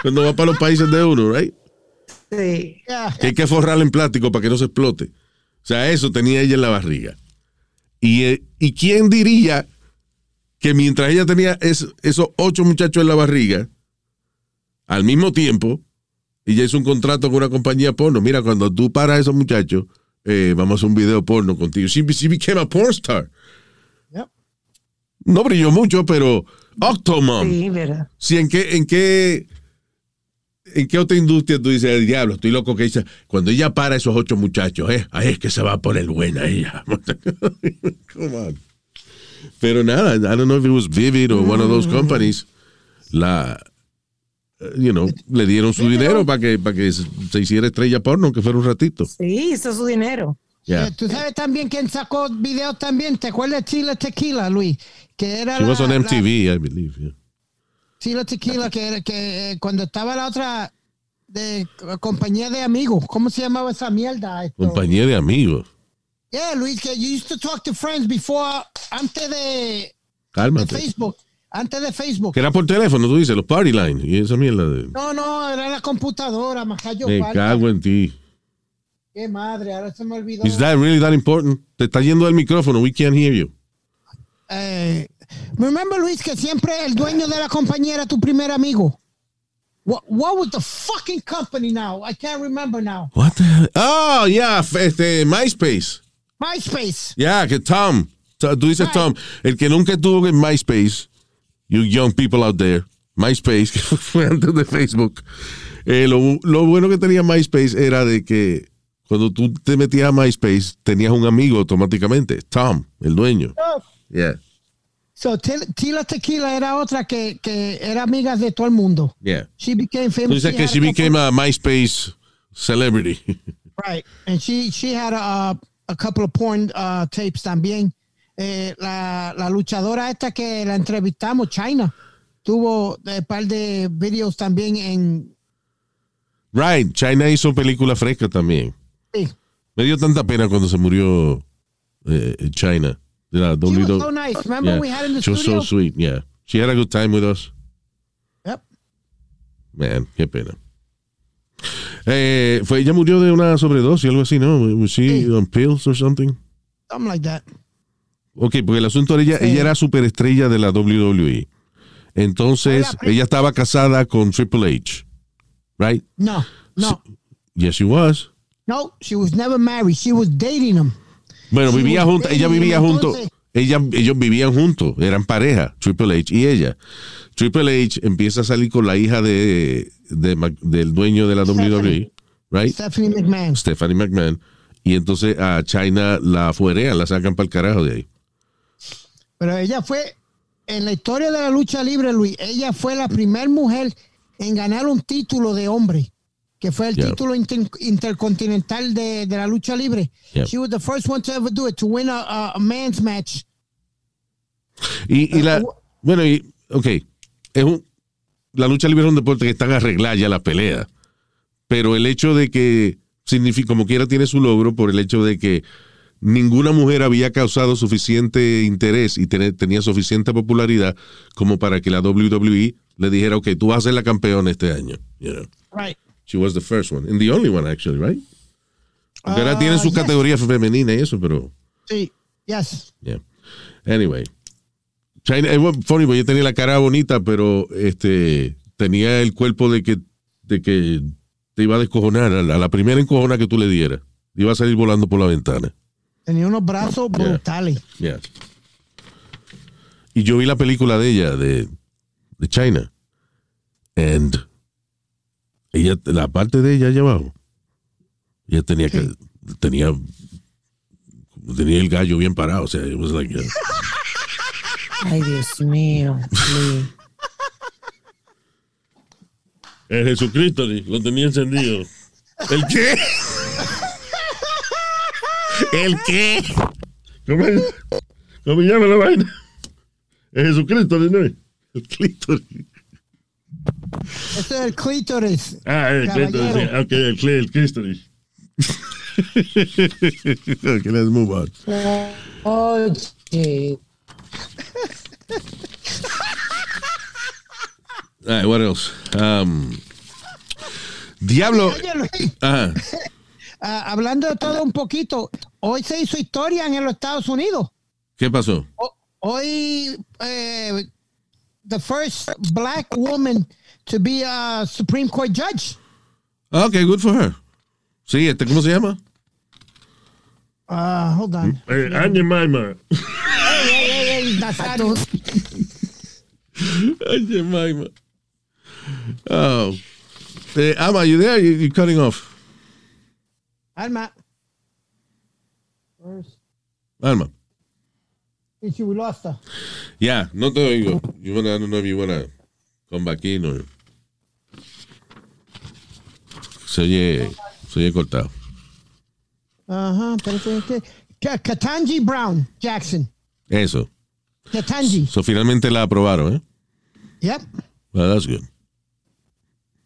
cuando va para los países de uno, right? Sí. Que hay que forrarla en plástico para que no se explote. O sea, eso tenía ella en la barriga. Y, eh, ¿y quién diría que mientras ella tenía es- esos ocho muchachos en la barriga, al mismo tiempo, ella hizo un contrato con una compañía porno? Mira, cuando tú paras a esos muchachos, eh, vamos a hacer un video porno contigo. She, she became a porn star. No brilló mucho, pero Octomom. Sí, verdad. Sí, ¿en qué, en qué, en qué otra industria tú dices, diablo, estoy loco que dice, cuando ella para esos ocho muchachos, eh, ahí es que se va a poner buena ella. Come on. Pero nada, I don't know if it was Vivid or one of those companies, la, eh, you know, le dieron su dinero para que, para que se se hiciera estrella porno, que fuera un ratito. Sí, hizo su dinero. Yeah. Eh, Tú sabes también quién sacó videos también. ¿Te acuerdas de Tila Tequila, Luis? Que era She was on la- MTV, I believe. yeah. Tila Tequila, que, era- que eh, cuando estaba la otra de compañía de amigos, ¿cómo se llamaba esa mierda? Esto? Compañía de amigos. Yeah, Luis, que you used to talk to friends before, antes de. Facebook. Antes de Facebook. Que era por teléfono, tú dices, los party line y esa mierda de... No, no, era la computadora, majayo. Me cago en ti. Qué madre, ahora se me olvidó. Is that really that important? Te está yendo el micrófono. We can't hear you. Eh, remember, Luis, que siempre el dueño de la compañía era tu primer amigo. What, what was the fucking company now? I can't remember now. What the hell? Oh, yeah, este, MySpace. MySpace. Yeah, que Tom. Tú dices Tom. El que nunca estuvo en MySpace, you young people out there, MySpace, que fue antes de Facebook. Eh, lo, lo bueno que tenía MySpace era de que cuando tú te metías a MySpace, tenías un amigo automáticamente. Tom, el dueño. Oh, Yeah, So, Til- Tila Tequila era otra que, que era amiga de todo el mundo. yeah. She became famous. dices que she became a MySpace celebrity. Right. And she, she had a, a couple of porn uh, tapes también. Eh, la, la luchadora esta que la entrevistamos, China, tuvo un par de videos también en... Right, China hizo película fresca también. Sí. Me dio tanta pena cuando se murió eh, China. She was so nice. Remember Yeah. we had in the She was studio? so sweet, yeah. She had a good time with us. Yep. Man, qué pena. Eh, fue, ella murió de una sobredosis, algo así, ¿no? Was she Sí. on pills or something? Something like that. Ok, porque el asunto era ella, Sí. ella era superestrella de la WWE. Entonces, ella estaba casada con Triple H. Right? No, no, Yes, she was. No. She was never married. She was dating him. Bueno, She vivía junto, ella vivía junto, entonces- ella, ellos vivían juntos, eran pareja, Triple H y ella. Triple H empieza a salir con la hija de, del dueño de la WWE, right? Stephanie McMahon. Stephanie McMahon. Y entonces a China la fuerean, la sacan para el carajo de ahí. Pero ella fue, en la historia de la lucha libre, Luis, ella fue la primera mujer en ganar un título de hombre, que fue el título inter- intercontinental de, de la lucha libre. She was the first one to ever do it, to win a, a- a man's match. Y, y la, bueno, y, ok, es un, la lucha libre es un deporte que están arregladas ya la pelea, pero el hecho de que significa, como quiera tiene su logro por el hecho de que ninguna mujer había causado suficiente interés y tenía suficiente popularidad como para que la WWE le dijera, ok, tú vas a ser la campeona este año. you know. Right. She was the first one, and the only one actually, right? Porque ahora Ah, tiene su yes. categoría femenina y eso, pero... Sí, yes. Yeah. Anyway. China, es funny, porque yo tenía la cara bonita, pero este tenía el cuerpo de que, de que te iba a descojonar. A la, a la primera encojona que tú le dieras, iba a salir volando por la ventana. Tenía unos brazos Yeah. brutales. Yeah. Y yo vi la película de ella, de, de China. And ella, la parte de ella allá abajo, ella tenía que, tenía, tenía el gallo bien parado. O sea, it was like, uh, Ay, Dios mío. El Jesucristo lo tenía encendido. ¿El qué? ¿El qué? ¿Cómo, cómo llama la vaina? El Jesucristo, ¿no? El clítoris. Ese es el clítoris. Ah, el clítoris. Ok, el, clí- el clítoris. okay, let's move on. Oye. All right, what else? Um, Diablo. Oye, Luis, Ajá. ah, hablando de todo un poquito, hoy se hizo historia en los Estados Unidos. ¿Qué pasó? Ho- Hoy, eh, the first black woman to be a Supreme Court judge. Okay, good for her. Sí, este, ¿cómo se llama? Uh, hold on. Eh, Ángel Maima. Hey, hey, hey, hey, Nazario. Ay, Jemima. Oh. Eh, Ama, you there? You, you're cutting off. Alma. First. Alma. Ichi, we lost her. Yeah, no te oigo. You wanna, I don't know if you wanna come back in or... Se oye, se oye cortado. Ajá, pero es que- Ka- Katanji Brown Jackson. Eso. Katanji. So, finalmente la aprobaron, ¿eh? Yep. Well, that's good.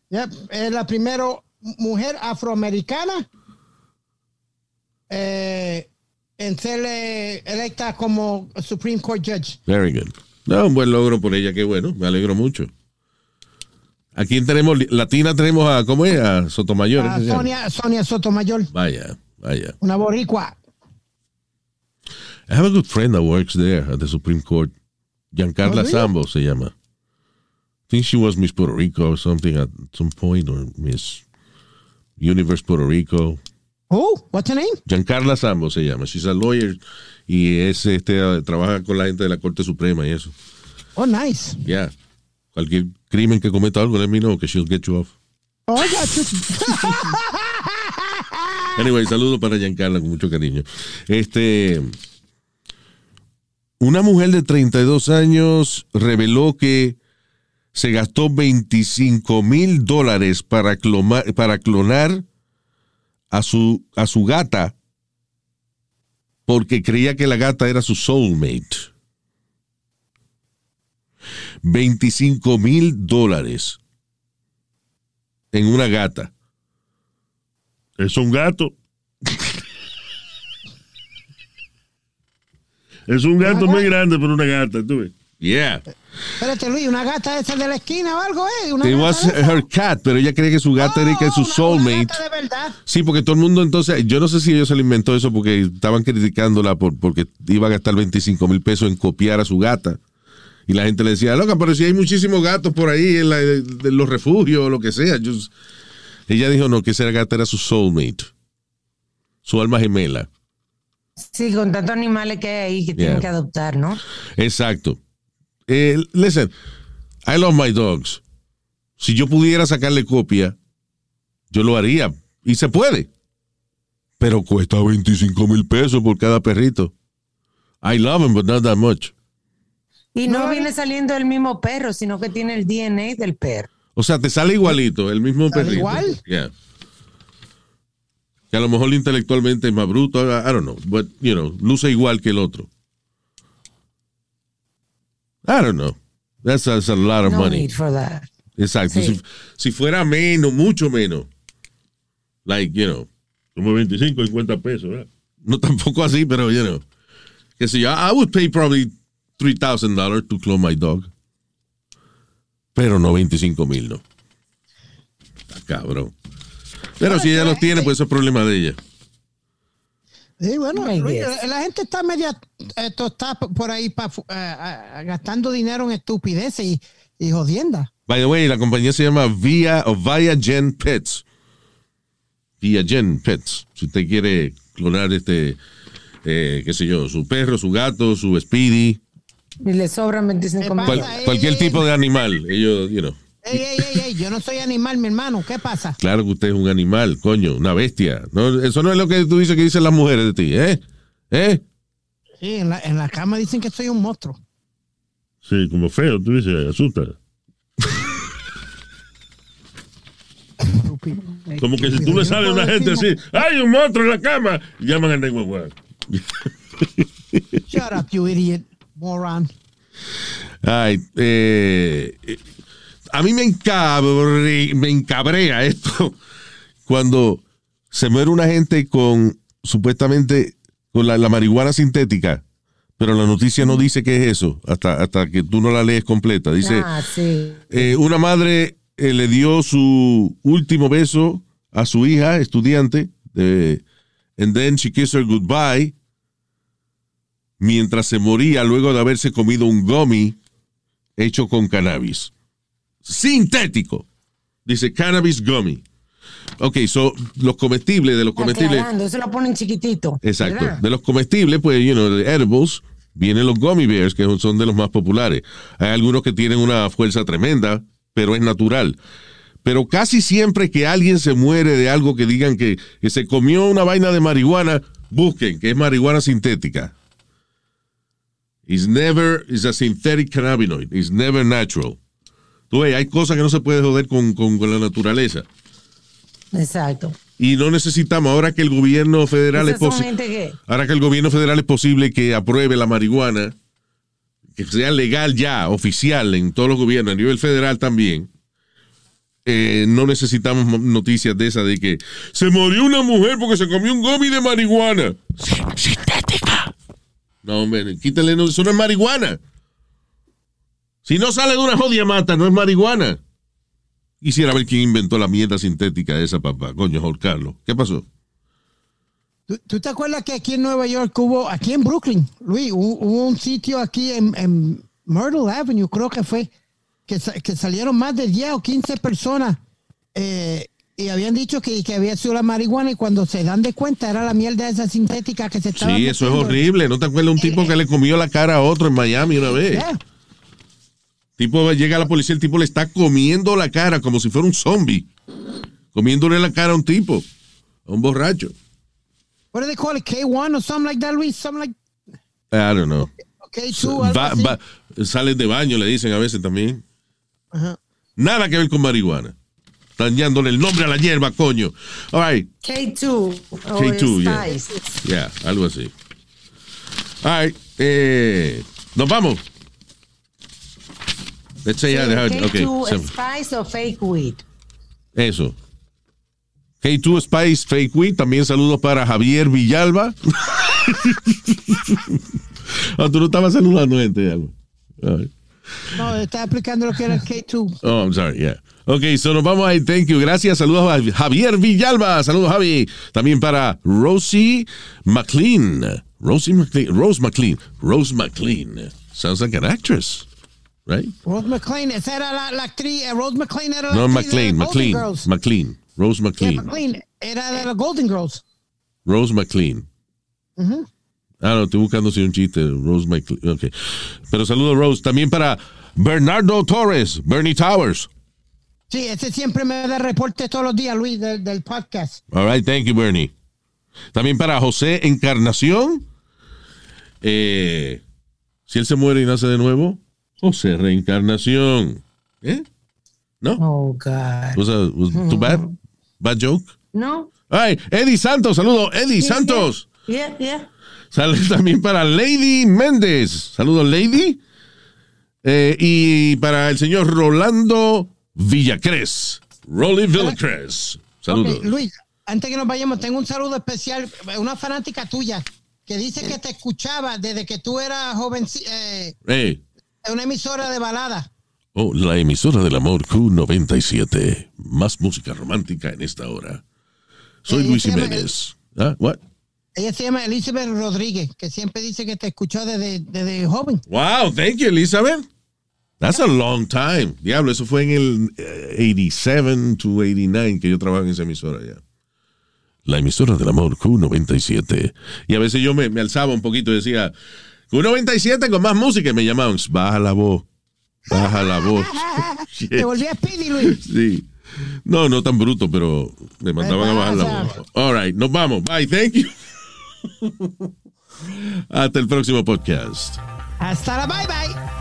Yep. Es la primera mujer afroamericana eh, en ser eh, electa como Supreme Court Judge. Very good. No, un buen logro por ella, qué bueno. Me alegro mucho. Aquí tenemos, latina tenemos a, ¿cómo es? A Sotomayor. Sonia, Sonia Sotomayor, Vaya, vaya. una boricua. I have a good friend that works there at the Supreme Court. Giancarla Oh, really? Sambo se llama. I think she was Miss Puerto Rico or something at some point, or Miss Universe Puerto Rico. Oh, what's her name? Giancarla Sambo se llama. She's a lawyer y es este trabaja con la gente de la Corte Suprema y eso. Oh, nice. Yeah. Cualquier crimen que cometa algo, let me know que she'll get you off. Oh, I got you. Anyway, saludo para Giancarla con mucho cariño. Este. Una mujer de 32 años reveló que se gastó 25 mil dólares para, cloma- para clonar a su, a su gata porque creía que la gata era su soulmate. 25 mil dólares en una gata. Es un gato. es un gato muy grande, pero una gata, tú ves. Yeah. Espérate, Luis, una gata esa de la esquina o algo, ¿eh? Una It gata was her cat, pero ella cree que su gata era que es su Oh, una- una soulmate. gata de verdad. Sí, porque todo el mundo entonces, yo no sé si ellos se le inventó eso porque estaban criticándola por, porque iba a gastar 25 mil pesos en copiar a su gata. Y la gente le decía, loca, pero si hay muchísimos gatos por ahí en, la- en los refugios o lo que sea. Yo- ella dijo, no, que esa gata era su soulmate, su alma gemela. Sí, con tantos animales que hay ahí que Yeah. tienen que adoptar, ¿no? Exacto. Eh, listen, I love my dogs. Si yo pudiera sacarle copia, yo lo haría. Y se puede. Pero cuesta 25 mil pesos por cada perrito. I love them, but not that much. Y no viene saliendo el mismo perro, sino que tiene el DNA del perro. O sea, te sale igualito, el mismo ¿Sale perrito. igual? Yeah. Que a lo mejor intelectualmente es más bruto, I I don't know, but, you know, luce igual que el otro. I don't know. That's, that's a lot of No money. need for that. Exacto. Sí. Si, si fuera menos, mucho menos. Like, you know, Como 25, 50 pesos, ¿verdad? no tampoco así, pero, you know. Que si yo, I would pay probably $3,000 to clone my dog. Pero no 25 mil, no. Está cabrón. Pero si ella los tiene, pues eso es problema de ella. Sí, bueno, la gente está media eh, tostada por ahí pa fu- eh, eh, gastando dinero en estupideces y, y jodienda. By the way, la compañía se llama Via o Viagen Pets. Viagen Pets. Si usted quiere clonar este, eh, qué sé yo, su perro, su gato, su Speedy, Y le sobran 25 ¿Qué mil. cual- cualquier tipo de animal. Ellos, you know. Ey, ey, ey, ey, yo no soy animal, mi hermano, ¿qué pasa? Claro que usted es un animal, coño, una bestia. No, eso no es lo que tú dices que dicen las mujeres de ti, ¿eh? ¿Eh? Sí, en la, en la cama dicen que soy un monstruo. Sí, como feo, tú dices, asusta. Como que si tú le no sales a una gente así, ¡hay un monstruo en la cama! Y llaman al 911. Shut up, you idiot, moron. Ay, eh, eh, a mí me, encabre- me encabrea esto cuando se muere una gente con supuestamente con la, la marihuana sintética, pero la noticia no dice qué es eso hasta, hasta que tú no la lees completa. Dice, Ah, sí. eh, una madre eh, le dio su último beso a su hija estudiante, eh, and then she kissed her goodbye, mientras se moría luego de haberse comido un gummy hecho con cannabis. Sintético. Dice cannabis gummy. Ok, so los comestibles, de los comestibles. Aclarando, se lo ponen chiquitito. Exacto. ¿verdad? De los comestibles, pues, you know, de edibles, vienen los gummy bears, que son de los más populares. Hay algunos que tienen una fuerza tremenda, pero es natural. Pero casi siempre que alguien se muere de algo que digan que, que se comió una vaina de marihuana, busquen que es marihuana sintética. It's never, it's a synthetic cannabinoid. It's never natural. Tú ves, hay cosas que no se puede joder con, con- con la naturaleza. Exacto. Y no necesitamos, ahora que el gobierno federal es posible. Ahora que el gobierno federal es posible que apruebe la marihuana, que sea legal ya, oficial en todos los gobiernos, a nivel federal también, eh, no necesitamos mo- noticias de esa de que se murió una mujer porque se comió un gomi de marihuana. Sintética. No, hombre, quítale, no, eso no es marihuana. Si no sale de una jodida mata, no es marihuana. Quisiera ver quién inventó la mierda sintética esa, papá. Coño, Jorge Carlos. ¿Qué pasó? ¿Tú, tú te acuerdas que aquí en Nueva York hubo, aquí en Brooklyn, Luis, hubo, un sitio aquí en, en Myrtle Avenue, creo que fue, que, que salieron más de 10 o 15 personas eh, y habían dicho que, que había sido la marihuana y cuando se dan de cuenta era la mierda esa sintética que se estaba Sí, eso es horrible. ¿No te acuerdas un tipo que le comió la cara a otro en Miami una vez? Yeah. Tipo llega la policía, el tipo le está comiendo la cara como si fuera un zombie. Comiéndole la cara a un tipo, a un borracho. What do they call it? K1 or something like that, Luis? Something like I don't know. K2, algo Va- así. va- salen de baño, le dicen a veces también. Ajá. Nada que ver con marihuana. Dañándole el nombre a la hierba, coño. All right. K2 o K2, yeah. Spice. Yeah, algo así. All right. Eh, Nos vamos. Let's say, yeah, deja- K2 okay, so- Spice o Fake Weed. Eso. K2 Spice Fake Weed. También saludos para Javier Villalba. Ah, tú no estabas saludando gente, right. No, está explicando lo que era el K2. Oh, I'm sorry, yeah. Ok, so nos vamos ahí. Thank you. Gracias. Saludos a Javier Villalba. Saludos, Javi. También para Rosie McLean. Rosie McLean. Rose McLean. Rose McLean. Sounds like an actress, right? Rose McLean, esa era la, la actriz. eh, Rose McLean era la No, actriz de McLean. Golden McLean. Girls. McLean. Rose Yeah, McLean. McLean era de los Golden Girls. Rose McLean. Ah, no, estoy buscando si un chiste. Rose McLean. Ok. Pero saludo, Rose. También para Bernardo Torres, Bernie Towers. Sí, ese siempre me da reportes todos los días, Luis, del, del podcast. All right, thank you, Bernie. También para José Encarnación. Eh, si él se muere y nace de nuevo, José Reencarnación. ¿Eh? ¿No? Oh, God. Was, a- was too bad? Bad joke? No. Ay, Eddie Santos, saludo, Eddie Santos. Yeah, yeah. Sale también para Lady Méndez. Saludos, Lady. Eh, y para el señor Rolando Villacres. Rolly Villacres. Saludos. Luis, antes que nos vayamos, tengo un saludo especial, una fanática tuya que dice que te escuchaba desde que tú eras joven, eh, Hey. En una emisora de balada. Oh, la emisora del amor Q97. Más música romántica en esta hora. Soy Eh, Luis llama- Jiménez. ¿Ah? What? Ella se llama Elizabeth Rodríguez, que siempre dice que te escuchó desde, desde joven. Wow, thank you, Elizabeth. That's a long time. Diablo, eso fue en el eh, 87 to 89 que yo trabajaba en esa emisora ya. La emisora del amor Q97. Y a veces yo me, me alzaba un poquito y decía, Q97 con más música y me llamaban, baja la voz, baja la voz. Te volví a Speedy, Luis. Sí. No, no tan bruto, pero me mandaban a bajar la voz. All right, nos vamos. Bye, thank you. Hasta el próximo podcast. Hasta la bye bye.